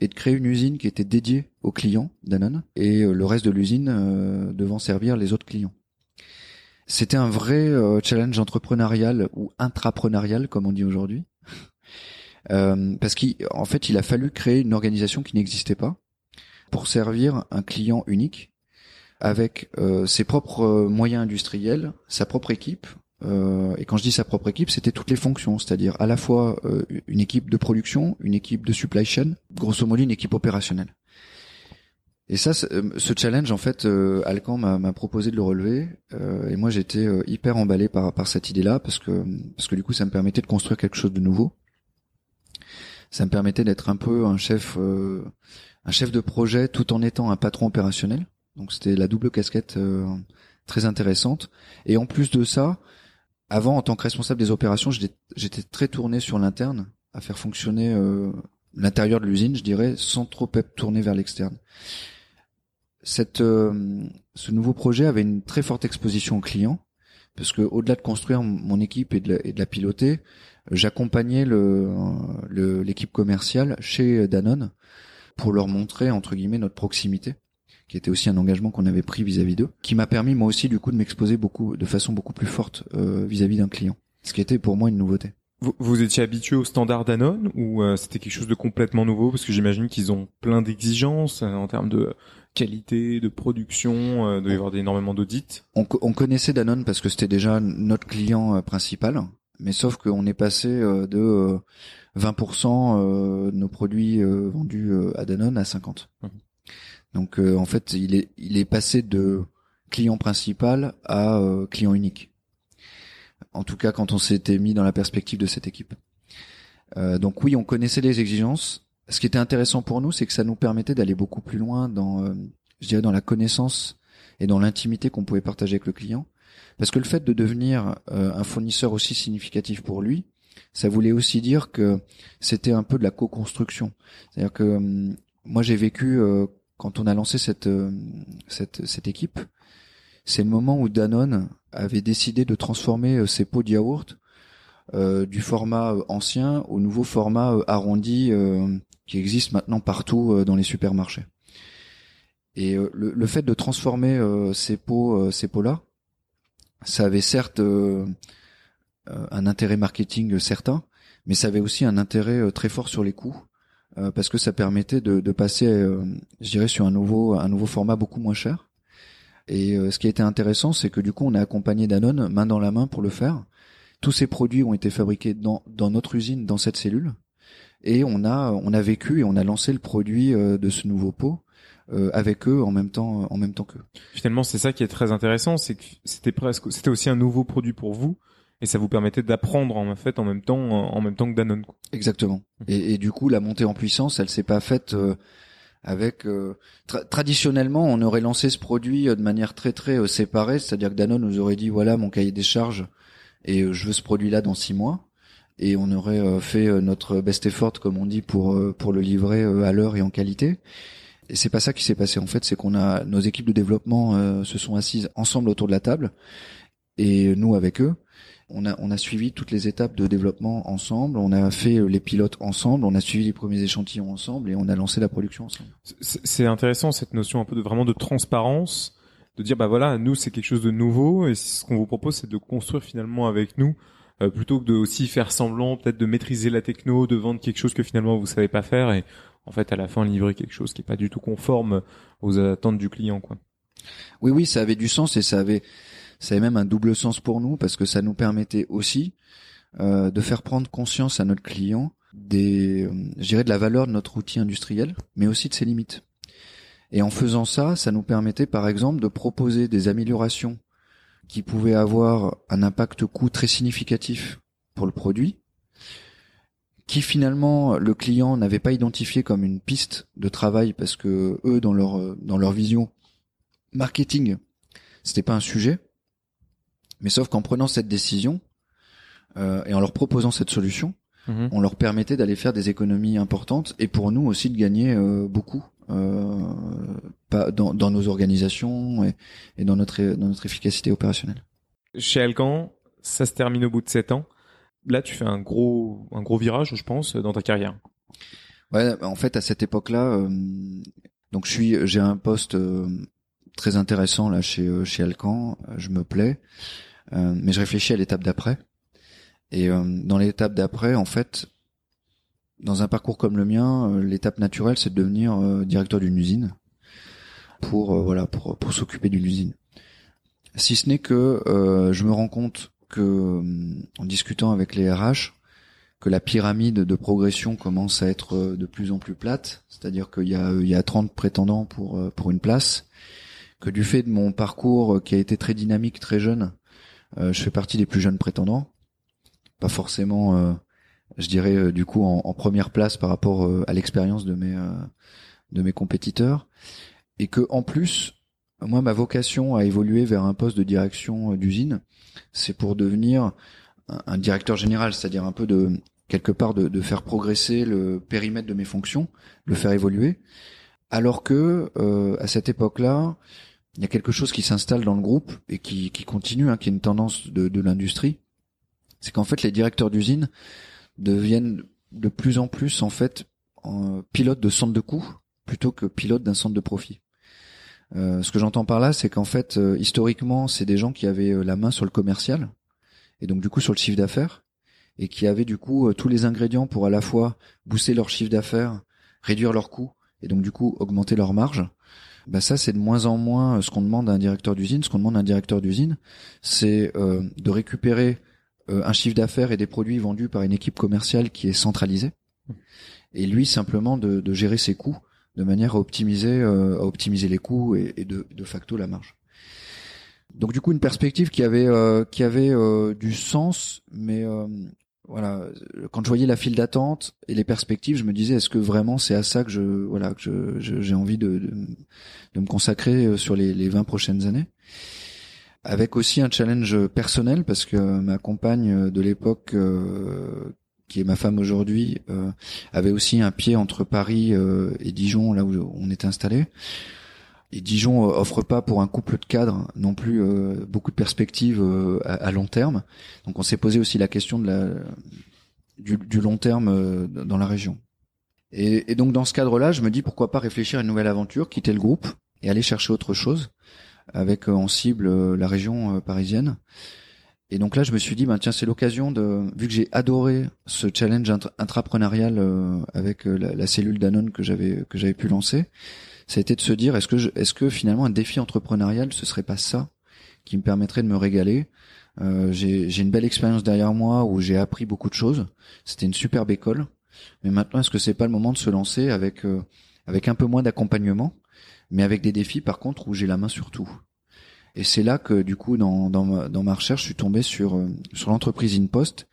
et de créer une usine qui était dédiée aux clients Danone et le reste de l'usine devant servir les autres clients. C'était un vrai challenge entrepreneurial ou intrapreneurial comme on dit aujourd'hui (laughs) euh, parce qu'en fait, il a fallu créer une organisation qui n'existait pas pour servir un client unique avec euh, ses propres euh, moyens industriels, sa propre équipe. Euh, et quand je dis sa propre équipe, c'était toutes les fonctions, c'est-à-dire à la fois euh, une équipe de production, une équipe de supply chain, grosso modo une équipe opérationnelle. Et ça, ce challenge, en fait, Alcan m'a proposé de le relever, et moi j'étais hyper emballé par, par cette idée-là parce que parce que du coup, ça me permettait de construire quelque chose de nouveau ça me permettait d'être un peu un chef, euh, un chef de projet tout en étant un patron opérationnel. Donc c'était la double casquette euh, très intéressante. Et en plus de ça, avant en tant que responsable des opérations, j'étais très tourné sur l'interne, à faire fonctionner euh, l'intérieur de l'usine, je dirais, sans trop être tourné vers l'externe. Cette, ce nouveau projet avait une très forte exposition aux clients, parce que au-delà de construire mon équipe et de la, piloter, j'accompagnais l'équipe commerciale chez Danone pour leur montrer entre guillemets notre proximité qui était aussi un engagement qu'on avait pris vis-à-vis d'eux, qui m'a permis moi aussi du coup de m'exposer beaucoup de façon beaucoup plus forte euh, vis-à-vis d'un client, ce qui était pour moi une nouveauté. Vous, vous étiez habitué au standard Danone ou euh, c'était quelque chose de complètement nouveau? Parce que j'imagine qu'ils ont plein d'exigences euh, en termes de qualité, de production, euh, de y avoir énormément d'audits. On, on, connaissait Danone parce que c'était déjà notre client principal mais sauf qu'on est passé euh, de 20% euh, euh, de nos produits vendus à Danone à 50. Mmh. Donc en fait, il est il est passé de client principal à client unique. En tout cas, quand on s'était mis dans la perspective de cette équipe. donc oui, on connaissait les exigences. Ce qui était intéressant pour nous, c'est que ça nous permettait d'aller beaucoup plus loin dans, je dirais, dans la connaissance et dans l'intimité qu'on pouvait partager avec le client. Parce que le fait de devenir euh, un fournisseur aussi significatif pour lui, ça voulait aussi dire que c'était un peu de la co-construction. C'est-à-dire que hum, moi j'ai vécu euh, quand on a lancé cette, euh, cette, cette équipe, c'est le moment où Danone avait décidé de transformer ses pots de yaourt du format ancien au nouveau format arrondi qui existe maintenant partout dans les supermarchés. Et le, le, fait de transformer ces pots, ces pots-là, ça avait certes euh, euh, un intérêt marketing certain, mais ça avait aussi un intérêt euh, très fort sur les coûts parce que ça permettait de, de passer, je dirais, sur un nouveau un nouveau format beaucoup moins cher. Et ce qui a été intéressant, c'est que du coup, on a accompagné Danone main dans la main pour le faire. Tous ces produits ont été fabriqués dans, dans notre usine, dans cette cellule, et on a on a vécu et on a lancé le produit de ce nouveau pot euh, avec eux en même temps en même temps qu'eux. Finalement, c'est ça qui est très intéressant, c'est que c'était presque c'était aussi un nouveau produit pour vous et ça vous permettait d'apprendre en fait en même temps en même temps que Danone. Exactement. Mmh. Et, et, du coup, la montée en puissance, elle s'est pas faite euh, avec traditionnellement on aurait lancé ce produit de manière très très séparée, c'est-à-dire que Danone nous aurait dit voilà mon cahier des charges et je veux ce produit là dans six mois et on aurait fait notre best effort comme on dit pour pour le livrer à l'heure et en qualité. Et c'est pas ça qui s'est passé en fait, c'est qu'on a nos équipes de développement se sont assises ensemble autour de la table et nous avec eux on a, on a suivi toutes les étapes de développement ensemble, on a fait euh, les pilotes ensemble, on a suivi les premiers échantillons ensemble et on a lancé la production ensemble. C'est intéressant cette notion un peu de vraiment de transparence, de dire bah voilà, nous c'est quelque chose de nouveau et ce qu'on vous propose c'est de construire finalement avec nous euh, plutôt que de aussi faire semblant peut-être de maîtriser la techno, de vendre quelque chose que finalement vous savez pas faire et en fait à la fin livrer quelque chose qui est pas du tout conforme aux attentes du client quoi. Oui oui, ça avait du sens et ça avait ça avait même un double sens pour nous parce que ça nous permettait aussi euh, de faire prendre conscience à notre client des, euh, je de la valeur de notre outil industriel, mais aussi de ses limites. Et en faisant ça, ça nous permettait par exemple de proposer des améliorations qui pouvaient avoir un impact coût très significatif pour le produit, qui finalement le client n'avait pas identifié comme une piste de travail parce que eux dans leur dans leur vision marketing, c'était pas un sujet. Mais sauf qu'en prenant cette décision euh, et en leur proposant cette solution, mhm. on leur permettait d'aller faire des économies importantes et pour nous aussi de gagner euh, beaucoup euh, dans, dans, nos organisations et, et, dans notre dans notre efficacité opérationnelle. Chez Alcan, ça se termine au bout de sept ans. Là, tu fais un gros un gros virage, je pense, dans ta carrière. Ouais, en fait, à cette époque-là, euh, donc je suis, j'ai un poste euh, très intéressant là chez chez Alcan. Je me plais. Euh, mais je réfléchis à l'étape d'après. Et euh, dans l'étape d'après, en fait, dans un parcours comme le mien, euh, l'étape naturelle, c'est de devenir directeur d'une usine pour voilà pour pour s'occuper d'une usine. Si ce n'est que je me rends compte que en discutant avec les RH, que la pyramide de progression commence à être de plus en plus plate, c'est-à-dire qu'il y a il y a 30 prétendants pour pour une place, que du fait de mon parcours qui a été très dynamique très jeune, euh, je fais partie des plus jeunes prétendants, pas forcément, euh, je dirais euh, du coup en, première place par rapport à l'expérience de mes de mes compétiteurs, et que en plus, moi ma vocation a évolué vers un poste de direction d'usine, c'est pour devenir un, directeur général, c'est-à-dire un peu de quelque part de, de, faire progresser le périmètre de mes fonctions, le faire évoluer, alors que à cette époque-là, il y a quelque chose qui s'installe dans le groupe et qui, continue, hein, qui est une tendance de, l'industrie, c'est qu'en fait les directeurs d'usine deviennent de plus en plus en fait pilotes de centre de coût plutôt que pilotes d'un centre de profit. Euh, ce que j'entends par là, c'est qu'en fait euh, historiquement c'est des gens qui avaient euh, la main sur le commercial et donc du coup sur le chiffre d'affaires et qui avaient du coup tous les ingrédients pour à la fois booster leur chiffre d'affaires, réduire leurs coûts et donc du coup augmenter leur marge bah ça c'est de moins en moins euh, ce qu'on demande à un directeur d'usine. Ce qu'on demande à un directeur d'usine, c'est euh, de récupérer euh, un chiffre d'affaires et des produits vendus par une équipe commerciale qui est centralisée, et lui simplement de, gérer ses coûts de manière à optimiser, à optimiser les coûts et, et de, de, facto la marge. Donc du coup une perspective qui avait qui avait du sens, mais voilà, quand je voyais la file d'attente et les perspectives, je me disais est-ce que vraiment c'est à ça que je voilà que je, j'ai envie de, de, me consacrer euh, sur les, les 20 prochaines années? Avec aussi un challenge personnel parce que ma compagne de l'époque euh, qui est ma femme aujourd'hui euh, avait aussi un pied entre Paris et Dijon là où on était installé et Dijon euh, offre pas pour un couple de cadres non plus euh, beaucoup de perspectives euh, à, long terme. Donc on s'est posé aussi la question de la, du, long terme dans la région. Et, donc dans ce cadre-là, je me dis pourquoi pas réfléchir à une nouvelle aventure, quitter le groupe et aller chercher autre chose avec en cible la région parisienne. Et donc là, je me suis dit, ben tiens, c'est l'occasion de, vu que j'ai adoré ce challenge intrapreneurial avec la, la, cellule Danone que j'avais que j'avais pu lancer, ça a été de se dire est-ce que est-ce que finalement un défi entrepreneurial ce serait pas ça qui me permettrait de me régaler? Euh, j'ai, une belle expérience derrière moi où j'ai appris beaucoup de choses. C'était une superbe école. Mais maintenant est-ce que c'est pas le moment de se lancer avec euh, avec un peu moins d'accompagnement mais avec des défis par contre où j'ai la main sur tout? Et c'est là que du coup dans dans ma, dans ma recherche je suis tombé sur euh, sur l'entreprise InPost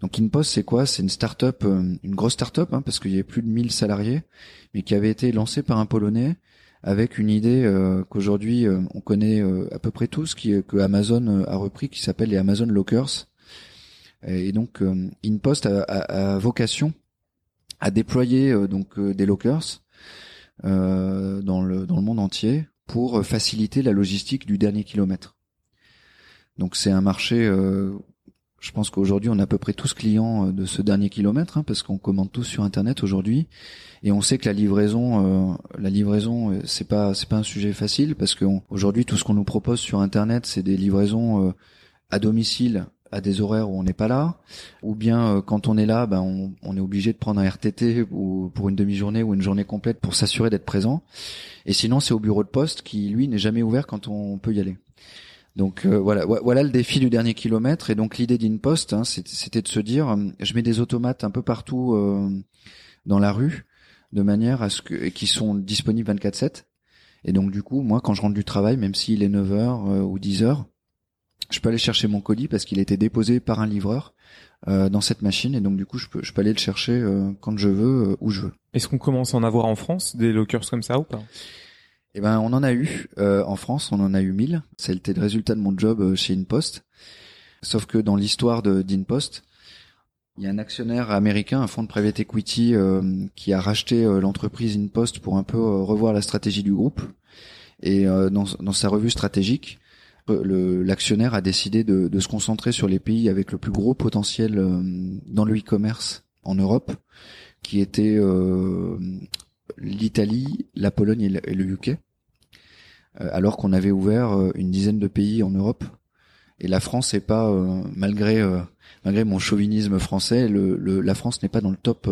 Donc InPost, c'est quoi? C'est une start-up, euh, une grosse start-up, hein, parce qu'il y avait plus de 1000 salariés, mais qui avait été lancée par un Polonais avec une idée euh, qu'aujourd'hui euh, on connaît à peu près tous, qui, que Amazon a repris, qui s'appelle les Amazon Lockers. Et donc InPost a, a, a, vocation à déployer donc des lockers dans le dans le monde entier pour faciliter la logistique du dernier kilomètre. Donc c'est un marché je pense qu'aujourd'hui on a à peu près tous clients euh, de ce dernier kilomètre hein, parce qu'on commande tous sur internet aujourd'hui et on sait que la livraison euh, la livraison euh, c'est pas c'est pas un sujet facile parce qu'aujourd'hui tout ce qu'on nous propose sur internet c'est des livraisons à domicile à des horaires où on n'est pas là, ou bien quand on est là, ben on, on, est obligé de prendre un RTT ou pour une demi-journée ou une journée complète pour s'assurer d'être présent. Et sinon, c'est au bureau de poste qui lui n'est jamais ouvert quand on peut y aller. Donc euh, voilà, voilà le défi du dernier kilomètre. Et donc l'idée d'InPost, hein, c'était de se dire, euh, je mets des automates un peu partout euh, dans la rue, de manière à ce que qui sont disponibles 24/7. Et donc du coup, moi, quand je rentre du travail, même s'il est 9h ou 10h, je peux aller chercher mon colis parce qu'il a été déposé par un livreur dans cette machine. Et donc du coup, je peux, je peux aller le chercher quand je veux, où je veux. Est-ce qu'on commence à en avoir en France des lockers comme ça ou pas? Eh ben, on en a eu euh, en France, on en a eu 1000. C'était le résultat de mon job euh, chez InPost. Sauf que dans l'histoire d'InPost, il y a un actionnaire américain, un fonds de private equity, euh, qui a racheté l'entreprise InPost pour un peu revoir la stratégie du groupe. Et dans, sa revue stratégique, l'actionnaire a décidé de, de, se concentrer sur les pays avec le plus gros potentiel dans le e-commerce en Europe, qui était l'Italie, la Pologne et le, UK, euh, alors qu'on avait ouvert euh, une dizaine de pays en Europe. Et la France n'est pas, euh, malgré malgré mon chauvinisme français, le, la France n'est pas dans le top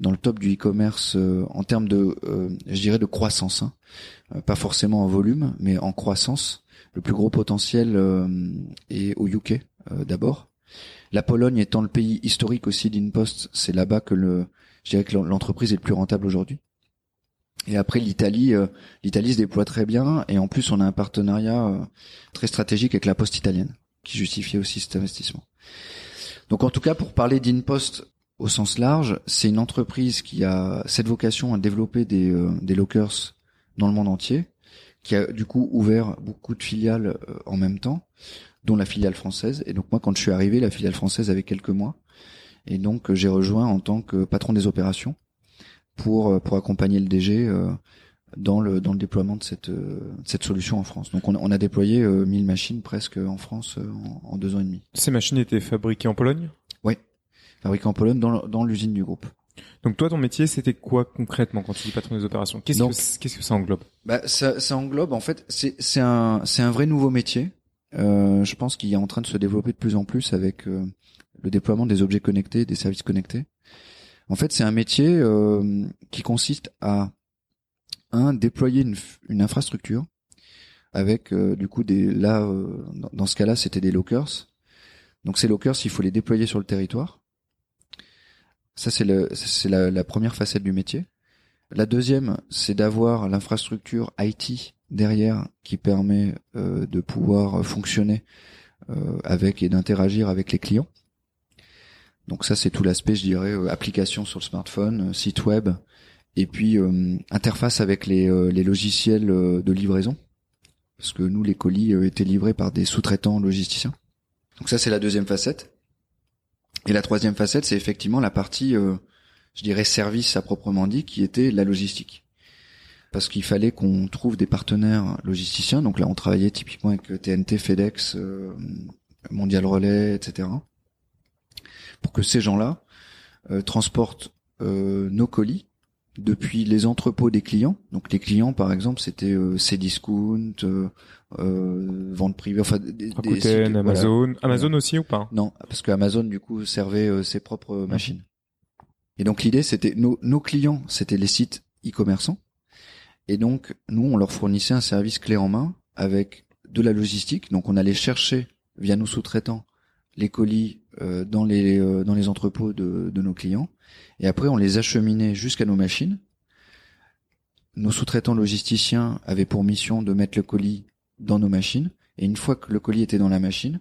dans le top du e-commerce en termes de, je dirais, de croissance. Hein. pas forcément en volume, mais en croissance. Le plus gros potentiel est au UK d'abord. La Pologne étant le pays historique aussi d'InPost, c'est là-bas que le, je dirais que l'entreprise est le plus rentable aujourd'hui. Et après l'Italie, euh, l'Italie se déploie très bien et en plus on a un partenariat euh, très stratégique avec la Poste italienne qui justifiait aussi cet investissement. Donc en tout cas pour parler d'InPost au sens large, c'est une entreprise qui a cette vocation à développer des, euh, des lockers dans le monde entier, qui a du coup ouvert beaucoup de filiales en même temps, dont la filiale française. Et donc moi quand je suis arrivé, la filiale française avait quelques mois. Et donc j'ai rejoint en tant que patron des opérations pour euh, pour accompagner le DG euh, dans le dans le déploiement de cette euh, cette solution en France. Donc on, on a déployé 1000 machines presque en France en, deux ans et demi. Ces machines étaient fabriquées en Pologne? Oui, fabriquées en Pologne dans dans l'usine du groupe. Donc toi, ton métier, c'était quoi concrètement quand tu dis patron des opérations? Qu'est-ce que qu'est-ce que ça englobe? Bah, ça, ça englobe en fait, c'est c'est un c'est un vrai nouveau métier. Euh, je pense qu'il est en train de se développer de plus en plus avec le déploiement des objets connectés, des services connectés. En fait, c'est un métier euh, qui consiste à un déployer une, infrastructure avec euh, du coup des là euh, dans ce cas-là c'était des lockers. Donc ces lockers, il faut les déployer sur le territoire. Ça c'est le c'est la, la, première facette du métier. La deuxième, c'est d'avoir l'infrastructure IT derrière qui permet de pouvoir fonctionner avec et d'interagir avec les clients. Donc ça, c'est tout l'aspect, je dirais, euh, application sur le smartphone, euh, site web, et puis euh, interface avec les, les logiciels de livraison, parce que nous, les colis étaient livrés par des sous-traitants logisticiens. Donc ça, c'est la deuxième facette. Et la troisième facette, c'est effectivement la partie, je dirais, service à proprement dit, qui était la logistique. Parce qu'il fallait qu'on trouve des partenaires logisticiens. Donc là, on travaillait typiquement avec TNT, FedEx, Mondial Relais, etc pour que ces gens-là euh, transportent euh, nos colis depuis les entrepôts des clients. Donc les clients, par exemple, c'était euh, Cdiscount, euh, euh, vente privée, enfin des, Amazon, Amazon aussi ou pas? Non, parce que Amazon du coup servait ses propres machines. Et donc l'idée, c'était nos, nos clients, c'était les sites e-commerçants, et donc nous, on leur fournissait un service clé en main avec de la logistique. Donc on allait chercher via nos sous-traitants les colis euh, dans les euh, dans les entrepôts de, de, nos clients et après on les acheminait jusqu'à nos machines. Nos sous-traitants logisticiens avaient pour mission de mettre le colis dans nos machines et une fois que le colis était dans la machine,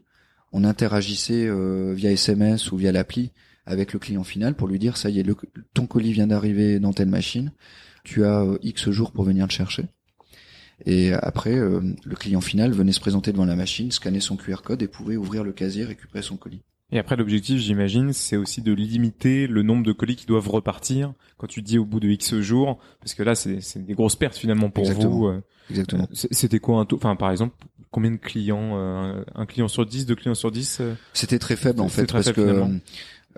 on interagissait via SMS ou via l'appli avec le client final pour lui dire ça y est, ton colis vient d'arriver dans telle machine, tu as X jours pour venir le chercher. Et après, le client final venait se présenter devant la machine, scanner son QR code et pouvait ouvrir le casier, récupérer son colis. Et après, l'objectif, j'imagine, c'est aussi de limiter le nombre de colis qui doivent repartir quand tu dis au bout de X jours, parce que là, c'est des grosses pertes finalement pour vous. Euh. Exactement. C'était quoi un taux Enfin, par exemple, combien de clients euh, Un client sur 10, deux clients sur 10 euh? C'était très faible en fait, parce que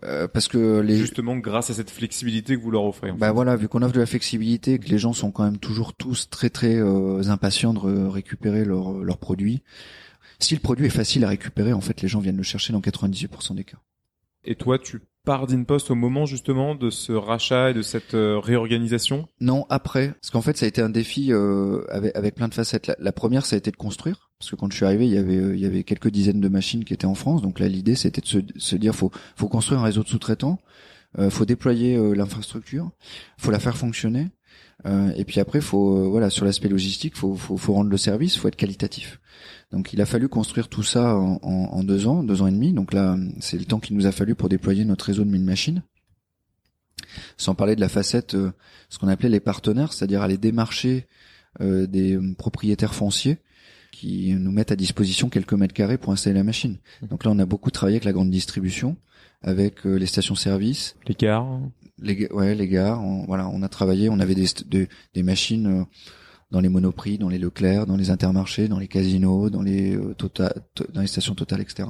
euh, parce que les justement grâce à cette flexibilité que vous leur offrez. bah voilà, vu qu'on offre de la flexibilité, que les gens sont quand même toujours tous très très impatients de récupérer leurs leurs produits. Si le produit est facile à récupérer, en fait, les gens viennent le chercher dans 98% des cas. Et toi, tu pars d'InPost au moment justement de ce rachat et de cette euh, réorganisation? Non, après, parce qu'en fait, ça a été un défi euh, avec, avec, plein de facettes. La, première, ça a été de construire, parce que quand je suis arrivé, il y avait euh, il y avait quelques dizaines de machines qui étaient en France. Donc là, l'idée, c'était de se, se, dire, faut faut construire un réseau de sous-traitants, euh, faut déployer l'infrastructure, faut la faire fonctionner. Et puis après, faut voilà sur l'aspect logistique, faut, faut faut rendre le service, faut être qualitatif. Donc il a fallu construire tout ça en, deux ans, deux ans et demi. Donc là, c'est le temps qu'il nous a fallu pour déployer notre réseau de 1000 machines. Sans parler de la facette, euh, ce qu'on appelait les partenaires, c'est-à-dire aller démarcher euh, des propriétaires fonciers qui nous mettent à disposition quelques mètres carrés pour installer la machine. Mmh. Donc là, on a beaucoup travaillé avec la grande distribution, avec euh, les stations-service, les gares, les ouais, les gares. voilà, on a travaillé, on avait des, des machines dans les monoprix, dans les Leclerc, dans les intermarchés, dans les casinos, dans les euh, tota, dans les stations totales, etc.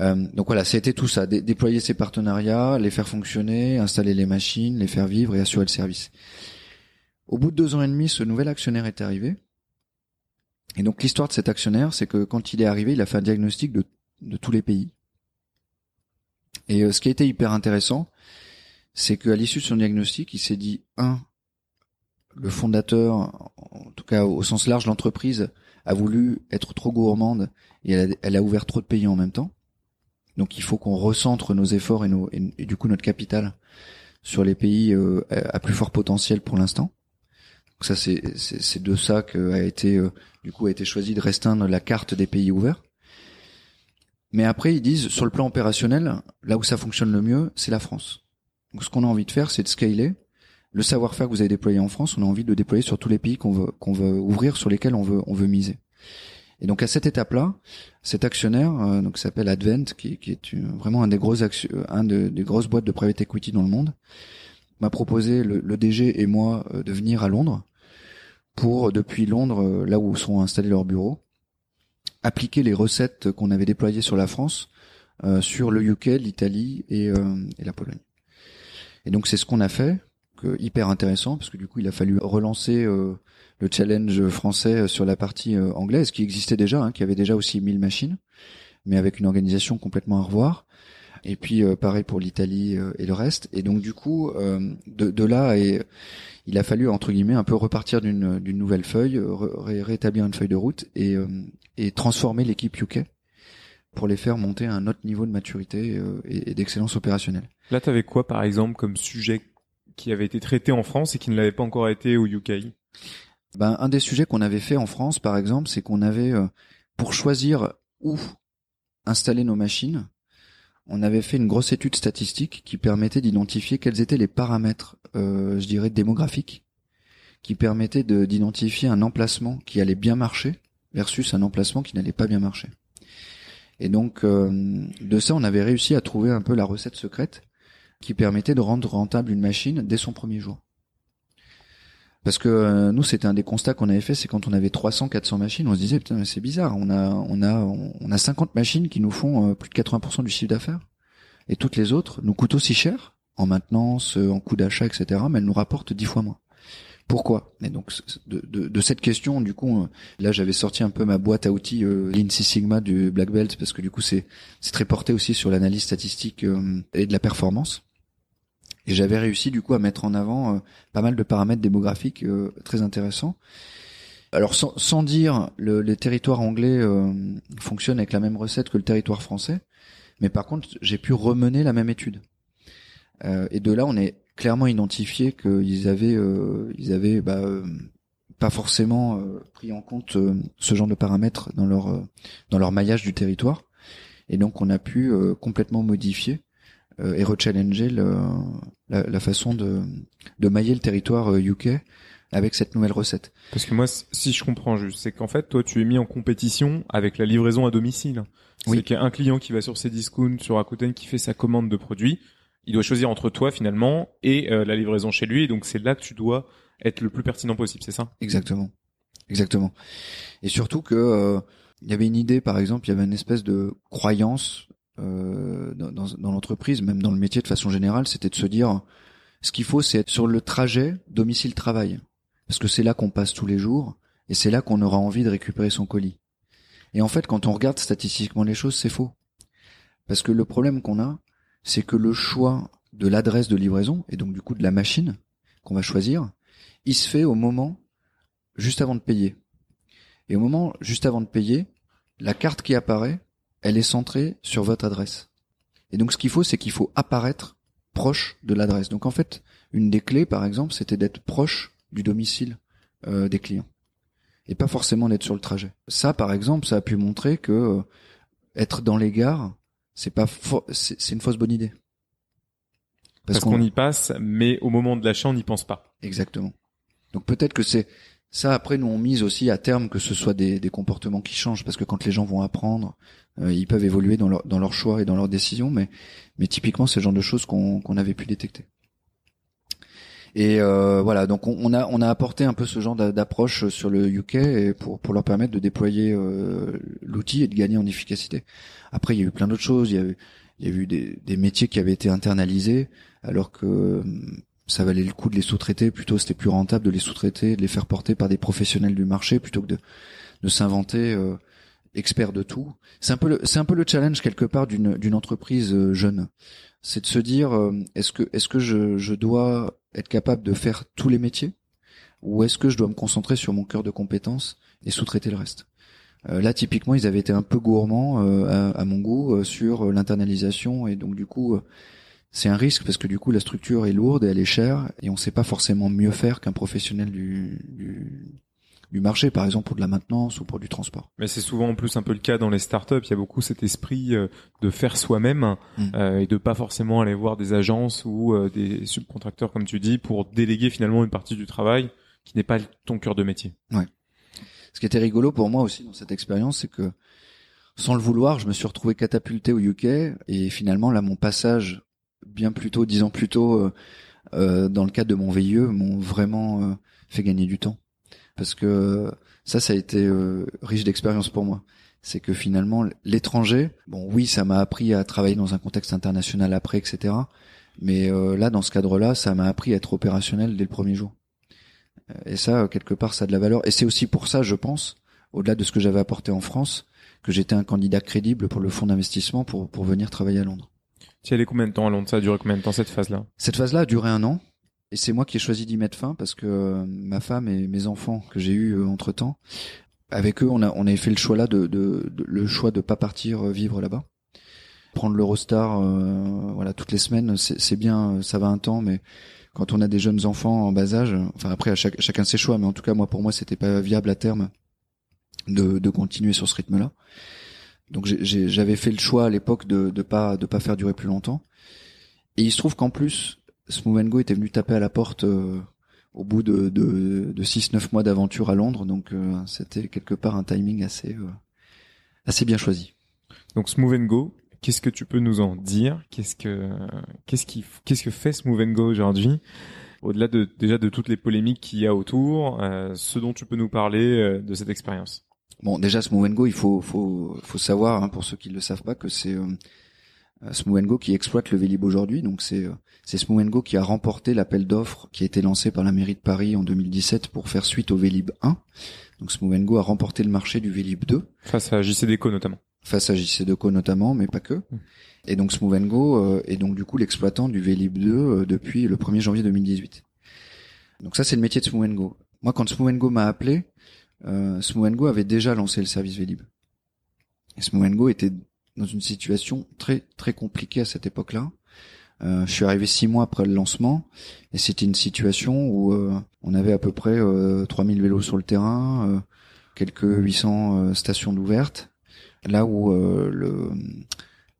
Euh, donc voilà, c'était tout ça, déployer ces partenariats, les faire fonctionner, installer les machines, les faire vivre et assurer le service. Au bout de deux ans et demi, ce nouvel actionnaire est arrivé. Et donc l'histoire de cet actionnaire, c'est que quand il est arrivé, il a fait un diagnostic de, de tous les pays. Et euh, ce qui a été hyper intéressant, c'est qu'à l'issue de son diagnostic, il s'est dit, un, le fondateur, en tout cas au sens large, l'entreprise a voulu être trop gourmande et elle a, ouvert trop de pays en même temps. Donc il faut qu'on recentre nos efforts et, du coup notre capital sur les pays euh, à plus fort potentiel pour l'instant. Donc ça c'est c'est de ça qu'a été euh, du coup a été choisi de restreindre la carte des pays ouverts. Mais après ils disent sur le plan opérationnel, là où ça fonctionne le mieux, c'est la France. Donc ce qu'on a envie de faire, c'est de scaler le savoir-faire que vous avez déployé en France, on a envie de le déployer sur tous les pays qu'on veut qu'on veut ouvrir, sur lesquels on veut on veut miser. Et donc à cette étape-là, cet actionnaire, euh, donc s'appelle Advent, qui, est vraiment un des gros un des grosses boîtes de private equity dans le monde, m'a proposé le, le, DG et moi euh, de venir à Londres pour depuis Londres, euh, là où sont installés leurs bureaux, appliquer les recettes qu'on avait déployées sur la France sur le UK, l'Italie et, et la Pologne. Et donc c'est ce qu'on a fait hyper intéressant parce que du coup il a fallu relancer euh, le challenge français sur la partie euh, anglaise qui existait déjà, hein, qui avait déjà aussi 1000 machines, mais avec une organisation complètement à revoir. Et puis euh, pareil pour l'Italie et le reste. Et donc du coup de, là il a fallu entre guillemets un peu repartir d'une nouvelle feuille, rétablir une feuille de route et et transformer l'équipe UK pour les faire monter à un autre niveau de maturité et, et d'excellence opérationnelle. Là, tu avais quoi, par exemple, comme sujet qui avait été traité en France et qui ne l'avait pas encore été au UK ben, Un des sujets qu'on avait fait en France, par exemple, c'est qu'on avait, euh, pour choisir où installer nos machines, on avait fait une grosse étude statistique qui permettait d'identifier quels étaient les paramètres, euh, je dirais, démographiques, qui permettaient d'identifier un emplacement qui allait bien marcher versus un emplacement qui n'allait pas bien marcher. Et donc, euh, de ça, on avait réussi à trouver un peu la recette secrète qui permettait de rendre rentable une machine dès son premier jour. Parce que euh, nous, c'était un des constats qu'on avait fait, c'est quand on avait 300, 400 machines, on se disait putain, c'est bizarre, on a, on a, on a 50 machines qui nous font euh, plus de 80% du chiffre d'affaires, et toutes les autres nous coûtent aussi cher en maintenance, en coût d'achat, etc. Mais elles nous rapportent 10 fois moins. Pourquoi Et donc de, cette question, du coup, euh, là j'avais sorti un peu ma boîte à outils euh, Sigma du Black Belt parce que du coup c'est très porté aussi sur l'analyse statistique et de la performance. Et j'avais réussi du coup à mettre en avant euh, pas mal de paramètres démographiques euh, très intéressants. Alors sans, dire le, les territoires anglais euh, fonctionnent avec la même recette que le territoire français, mais par contre j'ai pu remener la même étude. et de là on est clairement identifié qu'ils avaient ils avaient bah, pas forcément pris en compte ce genre de paramètres dans leur dans leur maillage du territoire Et donc on a pu complètement modifier et rechallenger le, la, la, façon de, de mailler le territoire UK avec cette nouvelle recette. Parce que moi, si je comprends juste, c'est qu'en fait, toi, tu es mis en compétition avec la livraison à domicile. Oui. C'est qu'il y a un client qui va sur ses discounts, sur Rakuten, qui fait sa commande de produits. Il doit choisir entre toi, finalement, et euh, la livraison chez lui. Et donc, c'est là que tu dois être le plus pertinent possible, c'est ça? Exactement. Exactement. Et surtout que euh, il y avait une idée, par exemple, il y avait une espèce de croyance euh, dans, dans, dans l'entreprise, même dans le métier de façon générale, c'était de se dire, ce qu'il faut, c'est être sur le trajet domicile-travail parce que c'est là qu'on passe tous les jours et c'est là qu'on aura envie de récupérer son colis. Et en fait, quand on regarde statistiquement les choses, c'est faux. Parce que le problème qu'on a, c'est que le choix de l'adresse de livraison, et donc du coup de la machine qu'on va choisir, il se fait au moment juste avant de payer. Et au moment juste avant de payer, la carte qui apparaît, elle est centrée sur votre adresse. Et donc ce qu'il faut, c'est qu'il faut apparaître proche de l'adresse. Donc en fait, une des clés, par exemple, c'était d'être proche du domicile euh, des clients et pas forcément d'être sur le trajet. Ça, par exemple, ça a pu montrer que euh, être dans les gares, c'est pas c'est une fausse bonne idée. Parce, qu'on y passe, mais au moment de l'achat, on n'y pense pas. Exactement. Donc peut-être que c'est ça. Après, nous on mise aussi à terme que ce soit des, des comportements qui changent, parce que quand les gens vont apprendre, euh, ils peuvent évoluer dans leur dans leur choix et dans leurs décisions. Mais mais typiquement, c'est le genre de choses qu'on qu'on avait pu détecter. Et euh, voilà, donc on, a on a apporté un peu ce genre d'approche sur le UK et pour pour leur permettre de déployer euh, l'outil et de gagner en efficacité. Après, il y a eu plein d'autres choses. Il y a eu il y a eu des, des métiers qui avaient été internalisés alors que ça valait le coup de les sous-traiter. Plutôt, c'était plus rentable de les sous-traiter, de les faire porter par des professionnels du marché plutôt que de de s'inventer euh, expert de tout. C'est un peu le, c'est un peu le challenge quelque part d'une d'une entreprise euh, jeune. C'est de se dire est-ce que est-ce que je je dois être capable de faire tous les métiers ou est-ce que je dois me concentrer sur mon cœur de compétences et sous-traiter le reste? Euh, Là, typiquement, ils avaient été un peu gourmands euh, à, mon goût euh, sur l'internalisation et donc du coup, c'est un risque parce que du coup, la structure est lourde et elle est chère et on ne sait pas forcément mieux faire qu'un professionnel du, du, du marché, par exemple pour de la maintenance ou pour du transport. Mais c'est souvent en plus un peu le cas dans les startups. Il y a beaucoup cet esprit euh, de faire soi-même mm. euh, et de pas forcément aller voir des agences ou euh, des subcontracteurs comme tu dis pour déléguer finalement une partie du travail qui n'est pas ton cœur de métier. Ouais. Ce qui était rigolo pour moi aussi dans cette expérience, c'est que sans le vouloir, je me suis retrouvé catapulté au UK et finalement là mon passage bien plus tôt, dix ans plus tôt, dans le cadre de mon VIE, m'ont vraiment fait gagner du temps parce que ça, ça a été euh, riche d'expérience pour moi. C'est que finalement, l'étranger, bon, oui, ça m'a appris à travailler dans un contexte international après, etc. Mais euh, là, dans ce cadre-là, ça m'a appris à être opérationnel dès le premier jour. Et ça, quelque part, ça a de la valeur. Et c'est aussi pour ça, je pense, au-delà de ce que j'avais apporté en France, que j'étais un candidat crédible pour le fonds d'investissement pour, pour venir travailler à Londres. Tu es allé combien de temps à Londres? Ça a duré combien de temps cette phase-là? Cette phase-là a duré un an. Et c'est moi qui ai choisi d'y mettre fin parce que euh, ma femme et mes enfants que j'ai eu euh, entre temps, avec eux, on a on avait fait le choix là de, de, le choix de pas partir euh, vivre là-bas, prendre l'Eurostar, voilà toutes les semaines, c'est bien, ça va un temps, mais quand on a des jeunes enfants en bas âge, enfin après chacun ses choix, mais en tout cas moi pour moi c'était pas viable à terme de, de continuer sur ce rythme-là. Donc j'avais fait le choix à l'époque de de pas de pas faire durer plus longtemps. Et il se trouve qu'en plus Smooth Go était venu taper à la porte euh, au bout de, de, de 6-9 mois d'aventure à Londres, donc euh, c'était quelque part un timing assez, euh, assez bien choisi. Donc Smooth Go, qu'est-ce que tu peux nous en dire? Qu'est-ce que qu'est-ce qui qu'est-ce que fait Smooth Go aujourd'hui? Au-delà de déjà de toutes les polémiques qu'il y a autour, ce dont tu peux nous parler de cette expérience? Bon, déjà Smooth Go, il faut faut faut savoir hein, pour ceux qui ne le savent pas que c'est euh, Smooth Go qui exploite le Vélib aujourd'hui. Donc c'est euh, c'est Smooth Go qui a remporté l'appel d'offres qui a été lancé par la mairie de Paris en 2017 pour faire suite au Vélib 1. Donc Smooth Go a remporté le marché du Vélib 2. Face à JC Deco notamment. Face à JC Deco notamment, mais pas que. Mmh. Et donc Smooth Go euh, est donc du coup l'exploitant du Vélib 2 depuis le 1er janvier 2018. Donc ça c'est le métier de Smooth Go. Moi quand Smooth Go m'a appelé, euh, Smooth Go avait déjà lancé le service Vélib. Et Smooth Go était dans une situation très très compliquée à cette époque-là. Euh, je suis arrivé six mois après le lancement et c'était une situation où euh, on avait à peu près euh, 3000 vélos sur le terrain, euh, quelques 800 euh, stations d'ouvertes, là où le,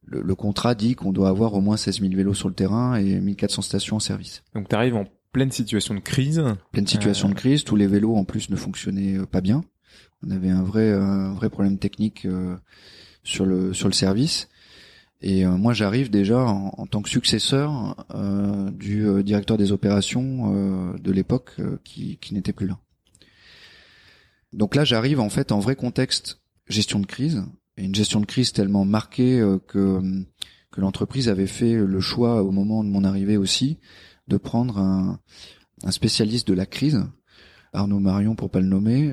le, contrat dit qu'on doit avoir au moins 16 000 vélos sur le terrain et 1400 stations en service. Donc tu arrives en pleine situation de crise. Pleine situation de crise. Tous les vélos en plus ne fonctionnaient pas bien. On avait un vrai un vrai problème technique sur le sur le service. Et euh, moi, j'arrive déjà en, tant que successeur euh, du euh, directeur des opérations de l'époque qui, qui n'était plus là. Donc là, j'arrive en fait en vrai contexte gestion de crise, et une gestion de crise tellement marquée que que l'entreprise avait fait le choix au moment de mon arrivée aussi de prendre un, un spécialiste de la crise, Arnaud Marion pour pas le nommer,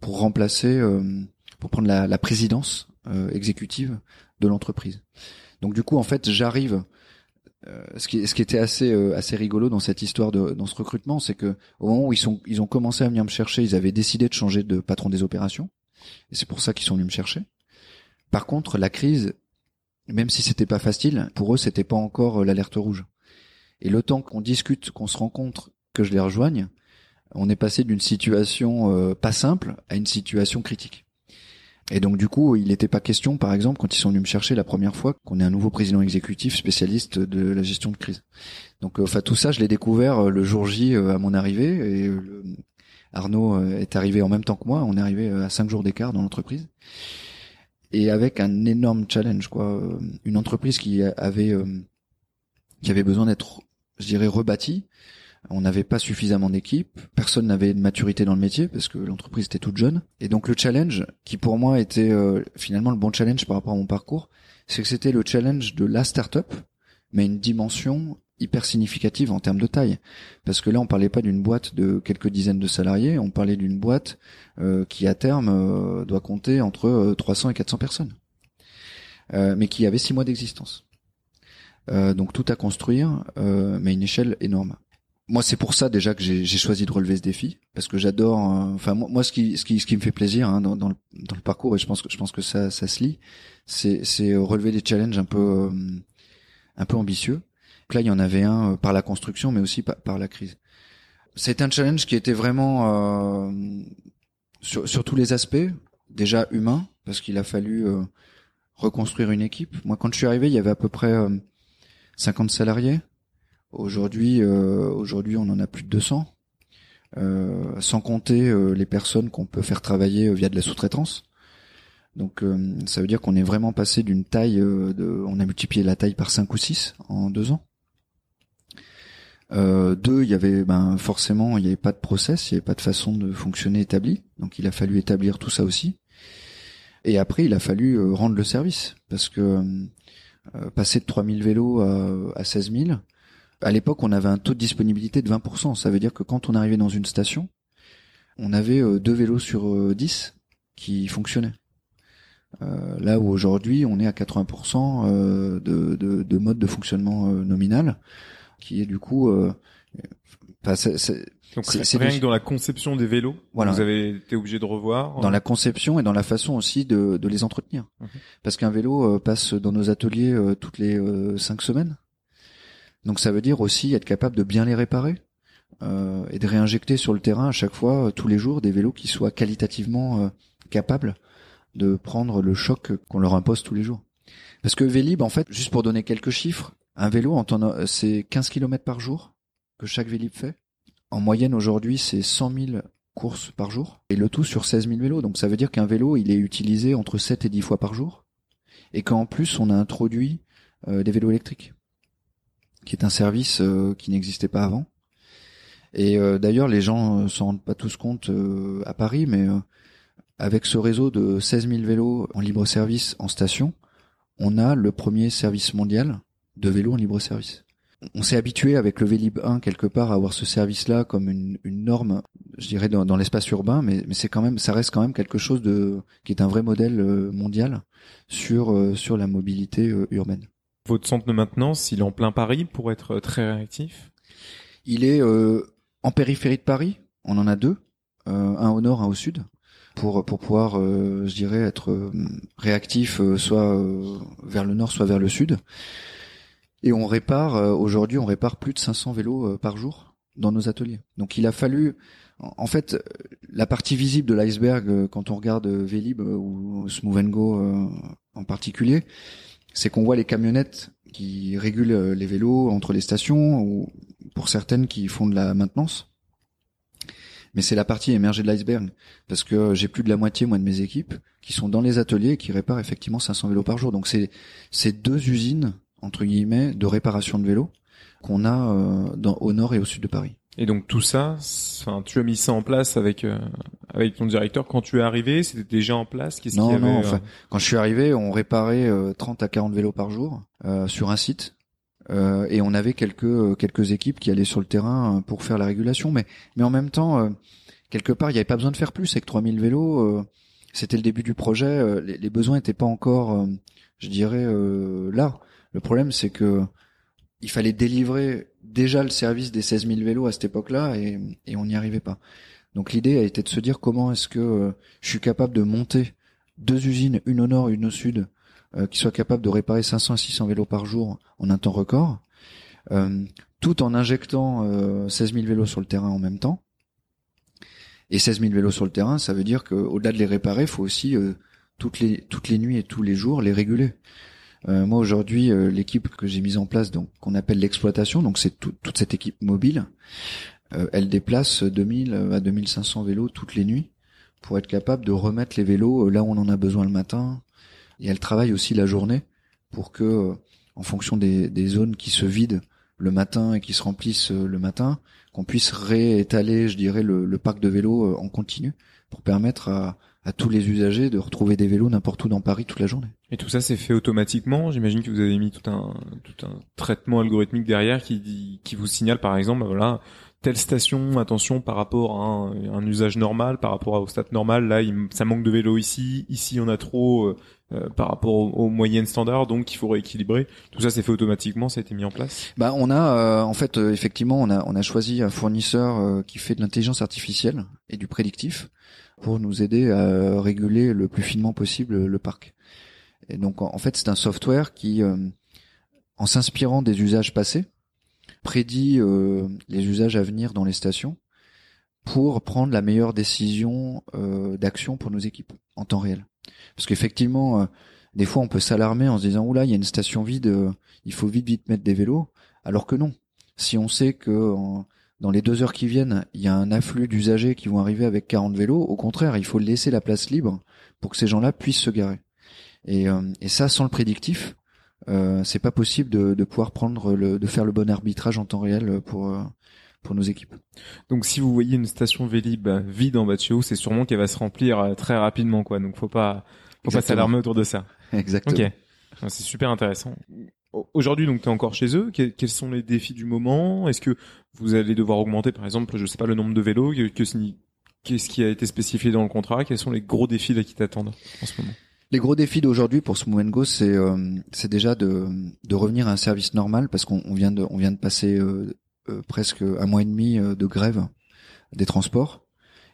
pour remplacer, pour prendre la, la présidence exécutive de l'entreprise. Donc du coup, en fait, j'arrive. Euh, ce, qui, était assez euh, assez rigolo dans cette histoire de dans ce recrutement, c'est que au moment où ils sont ils ont commencé à venir me chercher, ils avaient décidé de changer de patron des opérations, et c'est pour ça qu'ils sont venus me chercher. Par contre, la crise, même si c'était pas facile, pour eux c'était pas encore euh, l'alerte rouge. Et le temps qu'on discute, qu'on se rencontre, que je les rejoigne, on est passé d'une situation pas simple à une situation critique. Et donc du coup, il n'était pas question, par exemple, quand ils sont venus me chercher la première fois, qu'on ait un nouveau président exécutif spécialiste de la gestion de crise. Donc, euh, enfin tout ça, je l'ai découvert euh, le jour J euh, à mon arrivée. Et Arnaud est arrivé en même temps que moi. On est arrivé à cinq jours d'écart dans l'entreprise. Et avec un énorme challenge, quoi. Une entreprise qui avait qui avait besoin d'être, je dirais, rebâtie on n'avait pas suffisamment d'équipe, personne n'avait de maturité dans le métier parce que l'entreprise était toute jeune. Et donc le challenge, qui pour moi était euh, finalement le bon challenge par rapport à mon parcours, c'est que c'était le challenge de la startup, mais une dimension hyper significative en termes de taille. Parce que là, on parlait pas d'une boîte de quelques dizaines de salariés, on parlait d'une boîte euh, qui à terme euh, doit compter entre 300 et 400 personnes, mais qui avait six mois d'existence. donc tout à construire, mais une échelle énorme moi, c'est pour ça déjà que j'ai choisi de relever ce défi parce que j'adore. Euh, enfin, moi, ce qui, ce qui, ce qui me fait plaisir hein, dans, le, parcours et je pense que je pense que ça, ça se lit, c'est, c'est relever des challenges un peu, euh, un peu ambitieux. Là, il y en avait un euh, par la construction, mais aussi par, la crise. C'est un challenge qui était vraiment euh, sur, sur tous les aspects, déjà humain, parce qu'il a fallu reconstruire une équipe. Moi, quand je suis arrivé, il y avait à peu près 50 salariés. Aujourd'hui, euh, aujourd'hui, on en a plus de 200, euh, sans compter euh, les personnes qu'on peut faire travailler via de la sous-traitance. Donc, ça veut dire qu'on est vraiment passé d'une taille de, on a multiplié la taille par 5 ou 6 en deux ans. Euh, deux, il y avait ben forcément il n'y avait pas de process, il n'y avait pas de façon de fonctionner établie, donc il a fallu établir tout ça aussi. Et après, il a fallu rendre le service parce que passer de 3000 vélos à, à 16 000, à l'époque, on avait un taux de disponibilité de 20%. Ça veut dire que quand on arrivait dans une station, on avait euh, deux vélos sur 10 euh, qui fonctionnaient. Euh, là où aujourd'hui, on est à 80% de, de, de, mode de fonctionnement nominal, qui est du coup... c'est rien que dans la conception des vélos, voilà. vous avez été obligé de revoir. Dans la conception et dans la façon aussi de, de les entretenir, mhm. parce qu'un vélo passe dans nos ateliers toutes les cinq semaines. Donc ça veut dire aussi être capable de bien les réparer euh, et de réinjecter sur le terrain à chaque fois, euh, tous les jours, des vélos qui soient qualitativement euh, capables de prendre le choc qu'on leur impose tous les jours. Parce que Vélib, en fait, juste pour donner quelques chiffres, un vélo, c'est 15 km par jour que chaque Vélib fait. En moyenne, aujourd'hui, c'est 100 000 courses par jour. Et le tout sur 16 000 vélos. Donc ça veut dire qu'un vélo, il est utilisé entre 7 et 10 fois par jour. Et qu'en plus, on a introduit des vélos électriques qui est un service euh, qui n'existait pas avant. Et euh, d'ailleurs, les gens euh, s'en rendent pas tous compte à Paris, mais avec ce réseau de 16 000 vélos en libre service en station, on a le premier service mondial de vélos en libre service. On s'est habitué avec le Vélib 1 quelque part à avoir ce service-là comme une, une, norme, je dirais dans, dans l'espace urbain, mais, mais c'est quand même, ça reste quand même quelque chose de qui est un vrai modèle mondial sur sur la mobilité urbaine. Votre centre de maintenance, il est en plein Paris pour être euh, très réactif? Il est euh, en périphérie de Paris. On en a deux, euh, un au nord, un au sud, pour pour pouvoir, je dirais, être réactif, soit vers le nord, soit vers le sud. Et on répare aujourd'hui, on répare plus de 500 vélos par jour dans nos ateliers. Donc il a fallu en fait, la partie visible de l'iceberg, quand on regarde Vélib ou Smooth Go en particulier, c'est qu'on voit les camionnettes qui régulent les vélos entre les stations ou pour certaines qui font de la maintenance. Mais c'est la partie émergée de l'iceberg parce que j'ai plus de la moitié moi de mes équipes qui sont dans les ateliers et qui réparent effectivement 500 vélos par jour. Donc c'est c'est deux usines entre guillemets de réparation de vélos qu'on a euh, au nord et au sud de Paris. Et donc tout ça, enfin, tu as mis ça en place avec euh, avec ton directeur quand tu es arrivé, c'était déjà en place. Qu'est-ce non, non. Enfin, euh, quand je suis arrivé, on réparait 30 à 40 vélos par jour sur un site, et on avait quelques quelques équipes qui allaient sur le terrain pour faire la régulation. Mais mais en même temps, quelque part, il n'y avait pas besoin de faire plus avec 3000 vélos. c'était le début du projet. Les, les, besoins n'étaient pas encore, je dirais, là. Le problème, c'est que il fallait délivrer déjà le service des 16 000 vélos à cette époque-là et, et on n'y arrivait pas. Donc l'idée a été de se dire comment est-ce que euh, je suis capable de monter deux usines, une au nord, une au sud, euh, qui soient capables de réparer 500 à 600 vélos par jour en un temps record, euh, tout en injectant 16 000 vélos sur le terrain en même temps. Et 16 000 vélos sur le terrain, ça veut dire qu'au-delà de les réparer, il faut aussi toutes les toutes les nuits et tous les jours les réguler. Euh, moi aujourd'hui, euh, l'équipe que j'ai mise en place, donc qu'on appelle l'exploitation, donc c'est toute cette équipe mobile, euh, elle déplace 2000 à 2500 vélos toutes les nuits pour être capable de remettre les vélos là où on en a besoin le matin. Et elle travaille aussi la journée pour que, en fonction des, zones qui se vident le matin et qui se remplissent le matin, qu'on puisse réétaler, je dirais, le parc de vélos en continu pour permettre à, à tous les usagers de retrouver des vélos n'importe où dans Paris toute la journée. Et tout ça c'est fait automatiquement. J'imagine que vous avez mis tout un tout un traitement algorithmique derrière qui qui vous signale par exemple bah voilà telle station attention par rapport à un, usage normal par rapport au stade normal là il, ça manque de vélos ici ici on a trop euh, euh, par rapport aux, moyennes standards donc il faut rééquilibrer tout ça c'est fait automatiquement ça a été mis en place bah on a euh, en fait effectivement on a on a choisi un fournisseur qui fait de l'intelligence artificielle et du prédictif pour nous aider à réguler le plus finement possible le parc. Et donc en fait c'est un software qui, euh, en s'inspirant des usages passés, prédit euh, les usages à venir dans les stations pour prendre la meilleure décision euh, d'action pour nos équipes en temps réel. Parce qu'effectivement, des fois on peut s'alarmer en se disant oula il y a une station vide, il faut vite vite mettre des vélos, alors que non. Si on sait que dans les deux heures qui viennent, il y a un afflux d'usagers qui vont arriver avec 40 vélos. Au contraire, il faut laisser la place libre pour que ces gens-là puissent se garer. Et, euh, et ça, sans le prédictif, euh, c'est pas possible de, de, pouvoir prendre le, de faire le bon arbitrage en temps réel pour euh, pour nos équipes. Donc, si vous voyez une station Vélib vide en bas de chez vous, c'est sûrement qu'elle va se remplir euh, très rapidement, quoi. Donc, faut pas faut pas s'alarmer autour de ça. (laughs) Exactement. Ok, c'est super intéressant. Aujourd'hui, donc, tu es encore chez eux. Quels sont les défis du moment? Est-ce que vous allez devoir augmenter, par exemple, je sais pas, le nombre de vélos? Qu'est-ce qui a été spécifié dans le contrat? Quels sont les gros défis là qui t'attendent en ce moment? Les gros défis d'aujourd'hui pour Smooth Go, c'est euh, c'est déjà de, de revenir à un service normal parce qu'on vient de on vient de passer euh, euh, presque un mois et demi de grève des transports.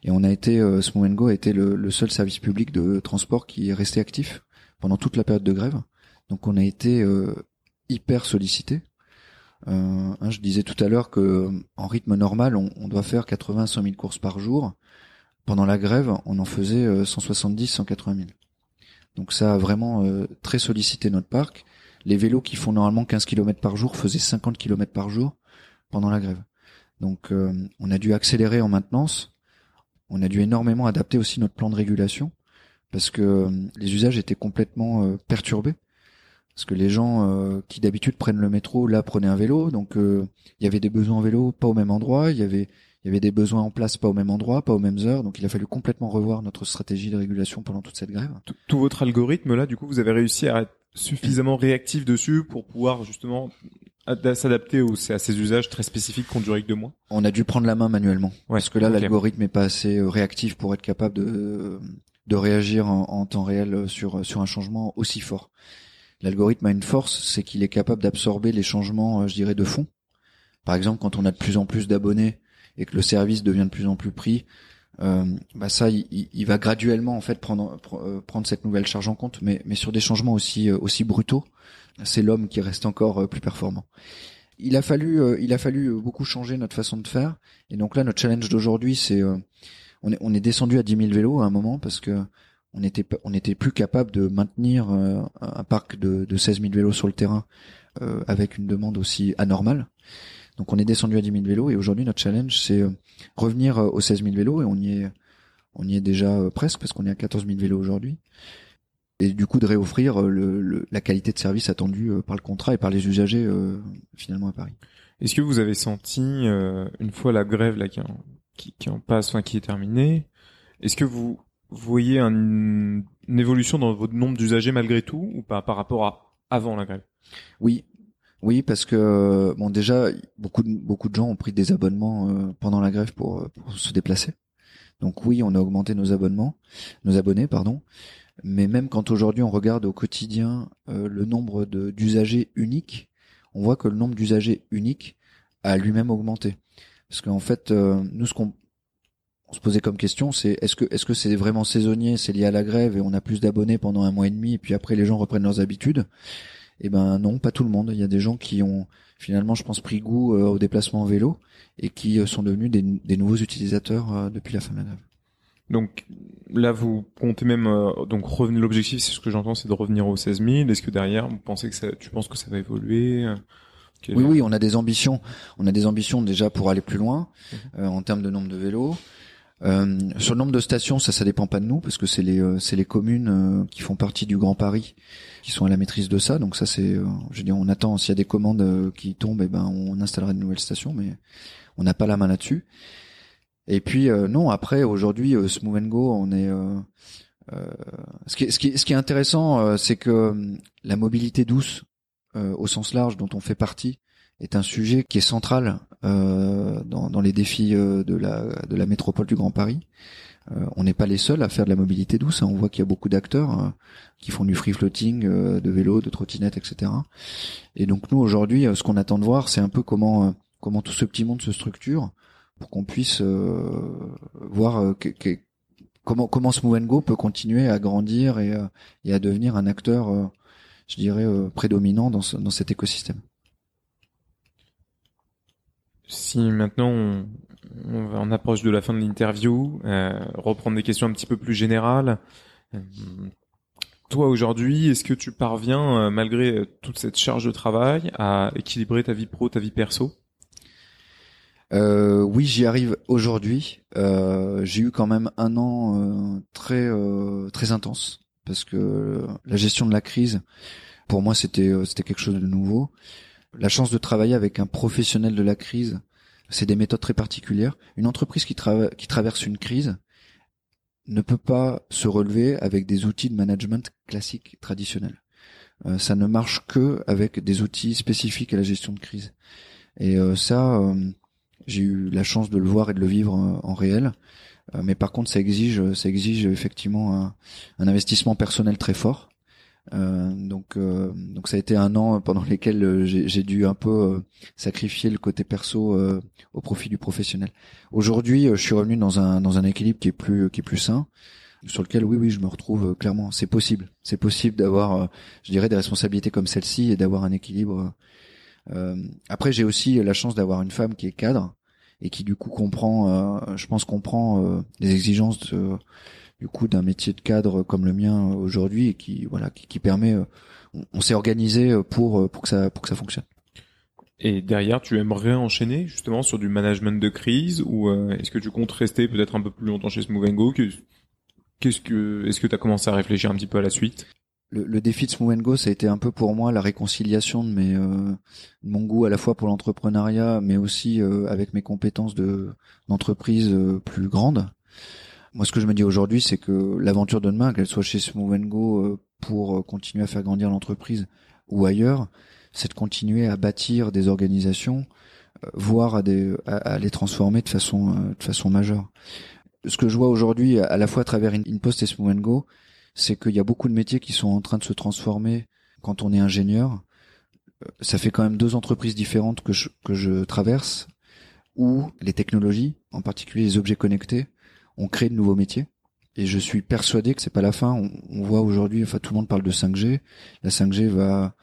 Et on a été Smooth Go a été le, le, seul service public de transport qui est resté actif pendant toute la période de grève. Donc on a été hyper sollicité. Euh, hein, je disais tout à l'heure que en rythme normal, on, doit faire 80-100 000 courses par jour. Pendant la grève, on en faisait 170-180 euh, 000. Donc ça a vraiment euh, très sollicité notre parc. Les vélos qui font normalement 15 km par jour faisaient 50 km par jour pendant la grève. Donc on a dû accélérer en maintenance. On a dû énormément adapter aussi notre plan de régulation parce que les usages étaient complètement perturbés parce que les gens euh, qui d'habitude prennent le métro là prenaient un vélo. Donc euh, il y avait des besoins en vélo pas au même endroit. Il y avait il y avait des besoins en place pas au même endroit pas aux mêmes heures. Donc il a fallu complètement revoir notre stratégie de régulation pendant toute cette grève. Tout, votre algorithme là du coup vous avez réussi à être suffisamment réactif dessus pour pouvoir justement s'adapter à ces usages très spécifiques qui ont duré que deux mois? On a dû prendre la main manuellement. parce que là, l'algorithme est pas assez euh, réactif pour être capable de, de réagir en, en, temps réel sur, sur un changement aussi fort. L'algorithme a une force, c'est qu'il est capable d'absorber les changements, euh, je dirais, de fond. Par exemple, quand on a de plus en plus d'abonnés et que le service devient de plus en plus pris, euh, bah ça, il, va graduellement en fait prendre euh, prendre cette nouvelle charge en compte, mais sur des changements aussi aussi brutaux, c'est l'homme qui reste encore plus performant. il a fallu, euh, il a fallu beaucoup changer notre façon de faire. Et donc là, notre challenge d'aujourd'hui, c'est, euh, on est, on est descendu à 10 000 vélos à un moment parce que on était, on était plus capable de maintenir euh, un parc de, de 16 000 vélos sur le terrain avec une demande aussi anormale. Donc on est descendu à 10 000 vélos et aujourd'hui notre challenge c'est revenir aux 16 000 vélos et on y est, on y est déjà presque parce qu'on est à 14 000 vélos aujourd'hui et du coup de réoffrir euh, le, la qualité de service attendue euh, par le contrat et par les usagers euh, finalement à Paris. Est-ce que vous avez senti une fois la grève là qui qui, qui en passe, enfin qui est terminée, est-ce que vous voyez un, une évolution dans votre nombre d'usagers malgré tout ou pas par rapport à avant la grève? Oui, oui, parce que bon déjà beaucoup de, beaucoup de gens ont pris des abonnements pendant la grève pour, pour se déplacer. Donc oui, on a augmenté nos abonnements, nos abonnés, pardon. Mais même quand aujourd'hui on regarde au quotidien euh, le nombre d'usagers uniques, on voit que le nombre d'usagers uniques a lui-même augmenté. Parce qu'en fait, euh, nous ce qu'on on se posait comme question, c'est est-ce que est-ce que c'est vraiment saisonnier, c'est lié à la grève et on a plus d'abonnés pendant un mois et demi et puis après les gens reprennent leurs habitudes? Eh ben non, pas tout le monde. Il y a des gens qui ont finalement, je pense, pris goût euh, au déplacement en vélo et qui sont devenus des, des nouveaux utilisateurs depuis la fin de la grève. Donc là, vous comptez même euh, donc revenir. L'objectif, c'est ce que j'entends, c'est de revenir aux 16 000. Est-ce que derrière, vous pensez que ça, tu penses que ça va évoluer euh, Oui, oui, on a des ambitions. On a des ambitions déjà pour aller plus loin mhm. euh, en termes de nombre de vélos. Euh, sur le nombre de stations, ça, ça dépend pas de nous parce que c'est les, c'est les communes qui font partie du Grand Paris qui sont à la maîtrise de ça. Donc ça, c'est, je veux dire, on attend s'il y a des commandes qui tombent, eh ben on installera de nouvelles stations, mais on n'a pas la main là-dessus. Et puis euh, non, après aujourd'hui, euh, Smooth Go, on est euh, ce qui, ce, qui ce qui est intéressant, c'est que la mobilité douce, au sens large, dont on fait partie, est un sujet qui est central dans, dans, les défis de la, de la métropole du Grand Paris. on n'est pas les seuls à faire de la mobilité douce. Hein. On voit qu'il y a beaucoup d'acteurs qui font du free floating, de vélo, de trottinette, etc. Et donc nous aujourd'hui, ce qu'on attend de voir, c'est un peu comment comment tout ce petit monde se structure pour qu'on puisse euh, voir euh, comment comment Smooth Go peut continuer à grandir et, euh, et à devenir un acteur, je dirais, prédominant dans, dans cet écosystème. Si maintenant on, approche de la fin de l'interview, euh, reprendre des questions un petit peu plus générales. toi aujourd'hui, est-ce que tu parviens, malgré toute cette charge de travail, à équilibrer ta vie pro, ta vie perso? Euh, oui, j'y arrive aujourd'hui. Euh, j'ai eu quand même un an euh, très euh, très intense parce que la gestion de la crise, pour moi, c'était c'était quelque chose de nouveau. La chance de travailler avec un professionnel de la crise, c'est des méthodes très particulières. Une entreprise qui, traverse une crise ne peut pas se relever avec des outils de management classiques traditionnels. ça ne marche que avec des outils spécifiques à la gestion de crise. Et ça, j'ai eu la chance de le voir et de le vivre en, réel. Euh, mais par contre, ça exige, ça exige effectivement un investissement personnel très fort. Euh, donc, euh, donc ça a été un an pendant lesquels euh, j'ai dû un peu sacrifier le côté perso au profit du professionnel. Aujourd'hui, je suis revenu dans un dans un équilibre qui est plus qui est plus sain, sur lequel oui oui je me retrouve clairement. C'est possible, c'est possible d'avoir, je dirais, des responsabilités comme celle-ci et d'avoir un équilibre. après, j'ai aussi la chance d'avoir une femme qui est cadre et qui du coup comprend, euh, je pense comprend euh, les exigences du coup d'un métier de cadre comme le mien aujourd'hui et qui voilà qui, qui permet, euh, on, s'est organisé pour pour que ça pour que ça fonctionne. Et derrière, tu aimerais enchaîner justement sur du management de crise ou est-ce que tu comptes rester peut-être un peu plus longtemps chez Smooth Go Qu'est-ce que est-ce que tu as commencé à réfléchir un petit peu à la suite? Le, le, défi de Smooth Go, ça a été un peu pour moi la réconciliation de mes euh, mon goût à la fois pour l'entrepreneuriat, mais aussi euh, avec mes compétences de d'entreprise euh, plus grande. Moi, ce que je me dis aujourd'hui, c'est que l'aventure de demain, qu'elle soit chez Smooth Go pour continuer à faire grandir l'entreprise ou ailleurs, c'est de continuer à bâtir des organisations, voire à, des, à, les transformer de façon de façon majeure. Ce que je vois aujourd'hui, à la fois à travers InPost et Smooth Go, c'est qu'il y a beaucoup de métiers qui sont en train de se transformer quand on est ingénieur. Euh, ça fait quand même deux entreprises différentes que je, que je traverse, où les technologies, en particulier les objets connectés, ont créé de nouveaux métiers. Et je suis persuadé que c'est pas la fin. On, voit aujourd'hui, enfin tout le monde parle de 5G. La 5G va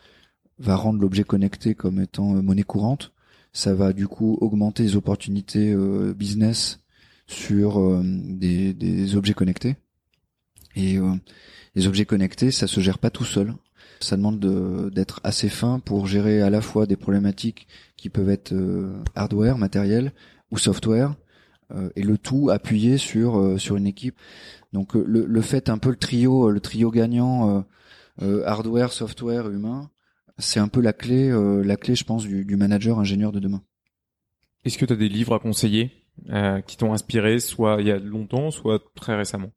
va rendre l'objet connecté comme étant monnaie courante. Ça va du coup augmenter les opportunités business sur des, des, objets connectés. Et les objets connectés, ça se gère pas tout seul. Ça demande d'être assez fin pour gérer à la fois des problématiques qui peuvent être euh, hardware, matériel ou software, euh, et le tout appuyé sur euh, sur une équipe. Donc le, le fait un peu le trio, le trio gagnant hardware, software, humain, c'est un peu la clé, la clé, je pense, du, du manager ingénieur de demain. Est-ce que tu as des livres à conseiller qui t'ont inspiré, soit il y a longtemps, soit très récemment?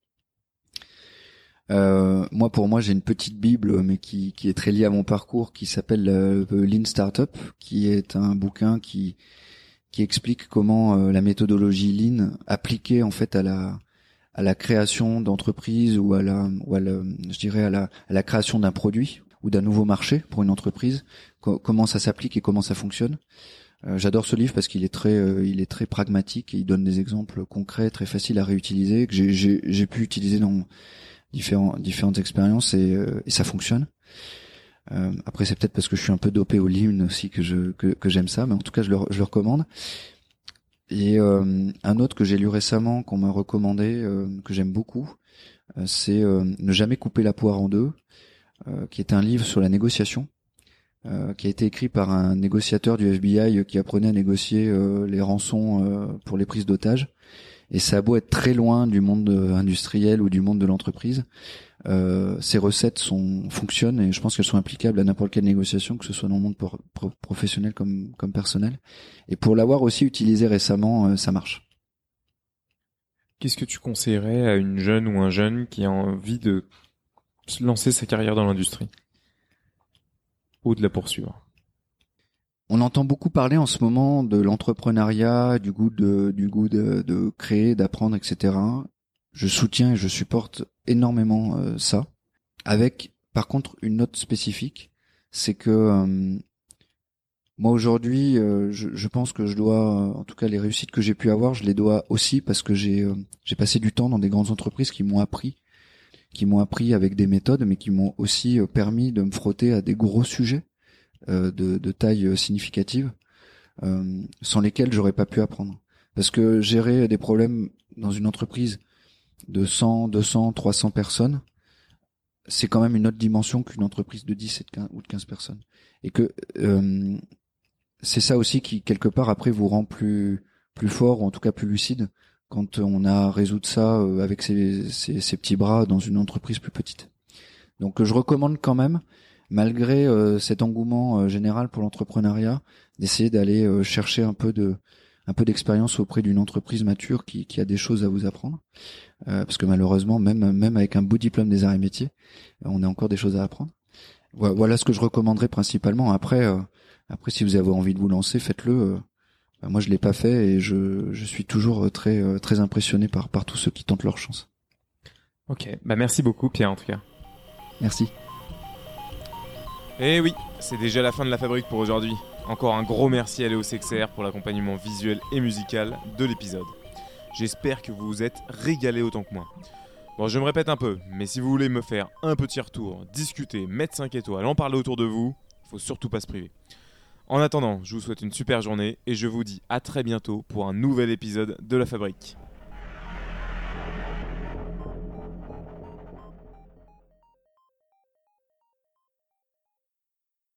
Euh, moi, pour moi, j'ai une petite bible, mais qui, qui est très liée à mon parcours, qui s'appelle euh, Lean Startup, qui est un bouquin qui qui explique comment euh, la méthodologie Lean appliquée en fait à la à la création d'entreprises ou à la ou à la, je dirais à la à la création d'un produit ou d'un nouveau marché pour une entreprise, comment ça s'applique et comment ça fonctionne. Euh, j'adore ce livre parce qu'il est très, il est très pragmatique et il donne des exemples concrets, très faciles à réutiliser que j'ai pu utiliser dans différentes expériences euh, et ça fonctionne. Euh, après, c'est peut-être parce que je suis un peu dopé au Lean aussi que je que, j'aime ça, mais en tout cas, je le, je le recommande. Et euh, un autre que j'ai lu récemment, qu'on m'a recommandé, euh, que j'aime beaucoup, euh, c'est Ne jamais couper la poire en deux, qui est un livre sur la négociation, qui a été écrit par un négociateur du FBI qui apprenait à négocier les rançons pour les prises d'otages. Et ça a beau être très loin du monde industriel ou du monde de l'entreprise, ces recettes sont fonctionnent et je pense qu'elles sont applicables à n'importe quelle négociation, que ce soit dans le monde professionnel comme comme personnel. Et pour l'avoir aussi utilisé récemment, euh, ça marche. Qu'est-ce que tu conseillerais à une jeune ou un jeune qui a envie de lancer sa carrière dans l'industrie ou de la poursuivre? On entend beaucoup parler en ce moment de l'entrepreneuriat, du goût de, du goût de, créer, d'apprendre, etc. Je soutiens et je supporte énormément euh, ça. Avec, par contre, une note spécifique, c'est que euh, moi aujourd'hui, euh, je, pense que je dois, en tout cas les réussites que j'ai pu avoir, je les dois aussi parce que j'ai passé du temps dans des grandes entreprises qui m'ont appris, qui m'ont appris avec des méthodes, mais qui m'ont aussi permis de me frotter à des gros sujets de, de, taille significative sans lesquels j'aurais pas pu apprendre. Parce que gérer des problèmes dans une entreprise de 100, 200, 300 personnes, c'est quand même une autre dimension qu'une entreprise de 10 ou de 15 personnes. Et que euh, c'est ça aussi qui, quelque part, après vous rend plus, plus fort, ou en tout cas plus lucide, quand on a résoudre ça avec ses, ses, ses petits bras dans une entreprise plus petite. Donc je recommande quand même, malgré euh, cet engouement euh, général pour l'entrepreneuriat, d'essayer d'aller euh, chercher un peu de un peu d'expérience auprès d'une entreprise mature qui, qui, a des choses à vous apprendre, parce que malheureusement, même même avec un beau diplôme des arts et métiers, on a encore des choses à apprendre. Voilà ce que je recommanderais principalement. Après, après, si vous avez envie de vous lancer, faites-le. Bah, moi, je l'ai pas fait et je, je suis toujours très très impressionné par par tous ceux qui tentent leur chance. Ok, bah merci beaucoup Pierre en tout cas. Merci. Eh oui, c'est déjà la fin de la fabrique pour aujourd'hui. Encore un gros merci à Léo Sexer pour l'accompagnement visuel et musical de l'épisode. J'espère que vous vous êtes régalé autant que moi. Bon, je me répète un peu, mais si vous voulez me faire un petit retour, discuter, mettre 5 étoiles, en parler autour de vous, faut surtout pas se priver. En attendant, je vous souhaite une super journée et je vous dis à très bientôt pour un nouvel épisode de la fabrique.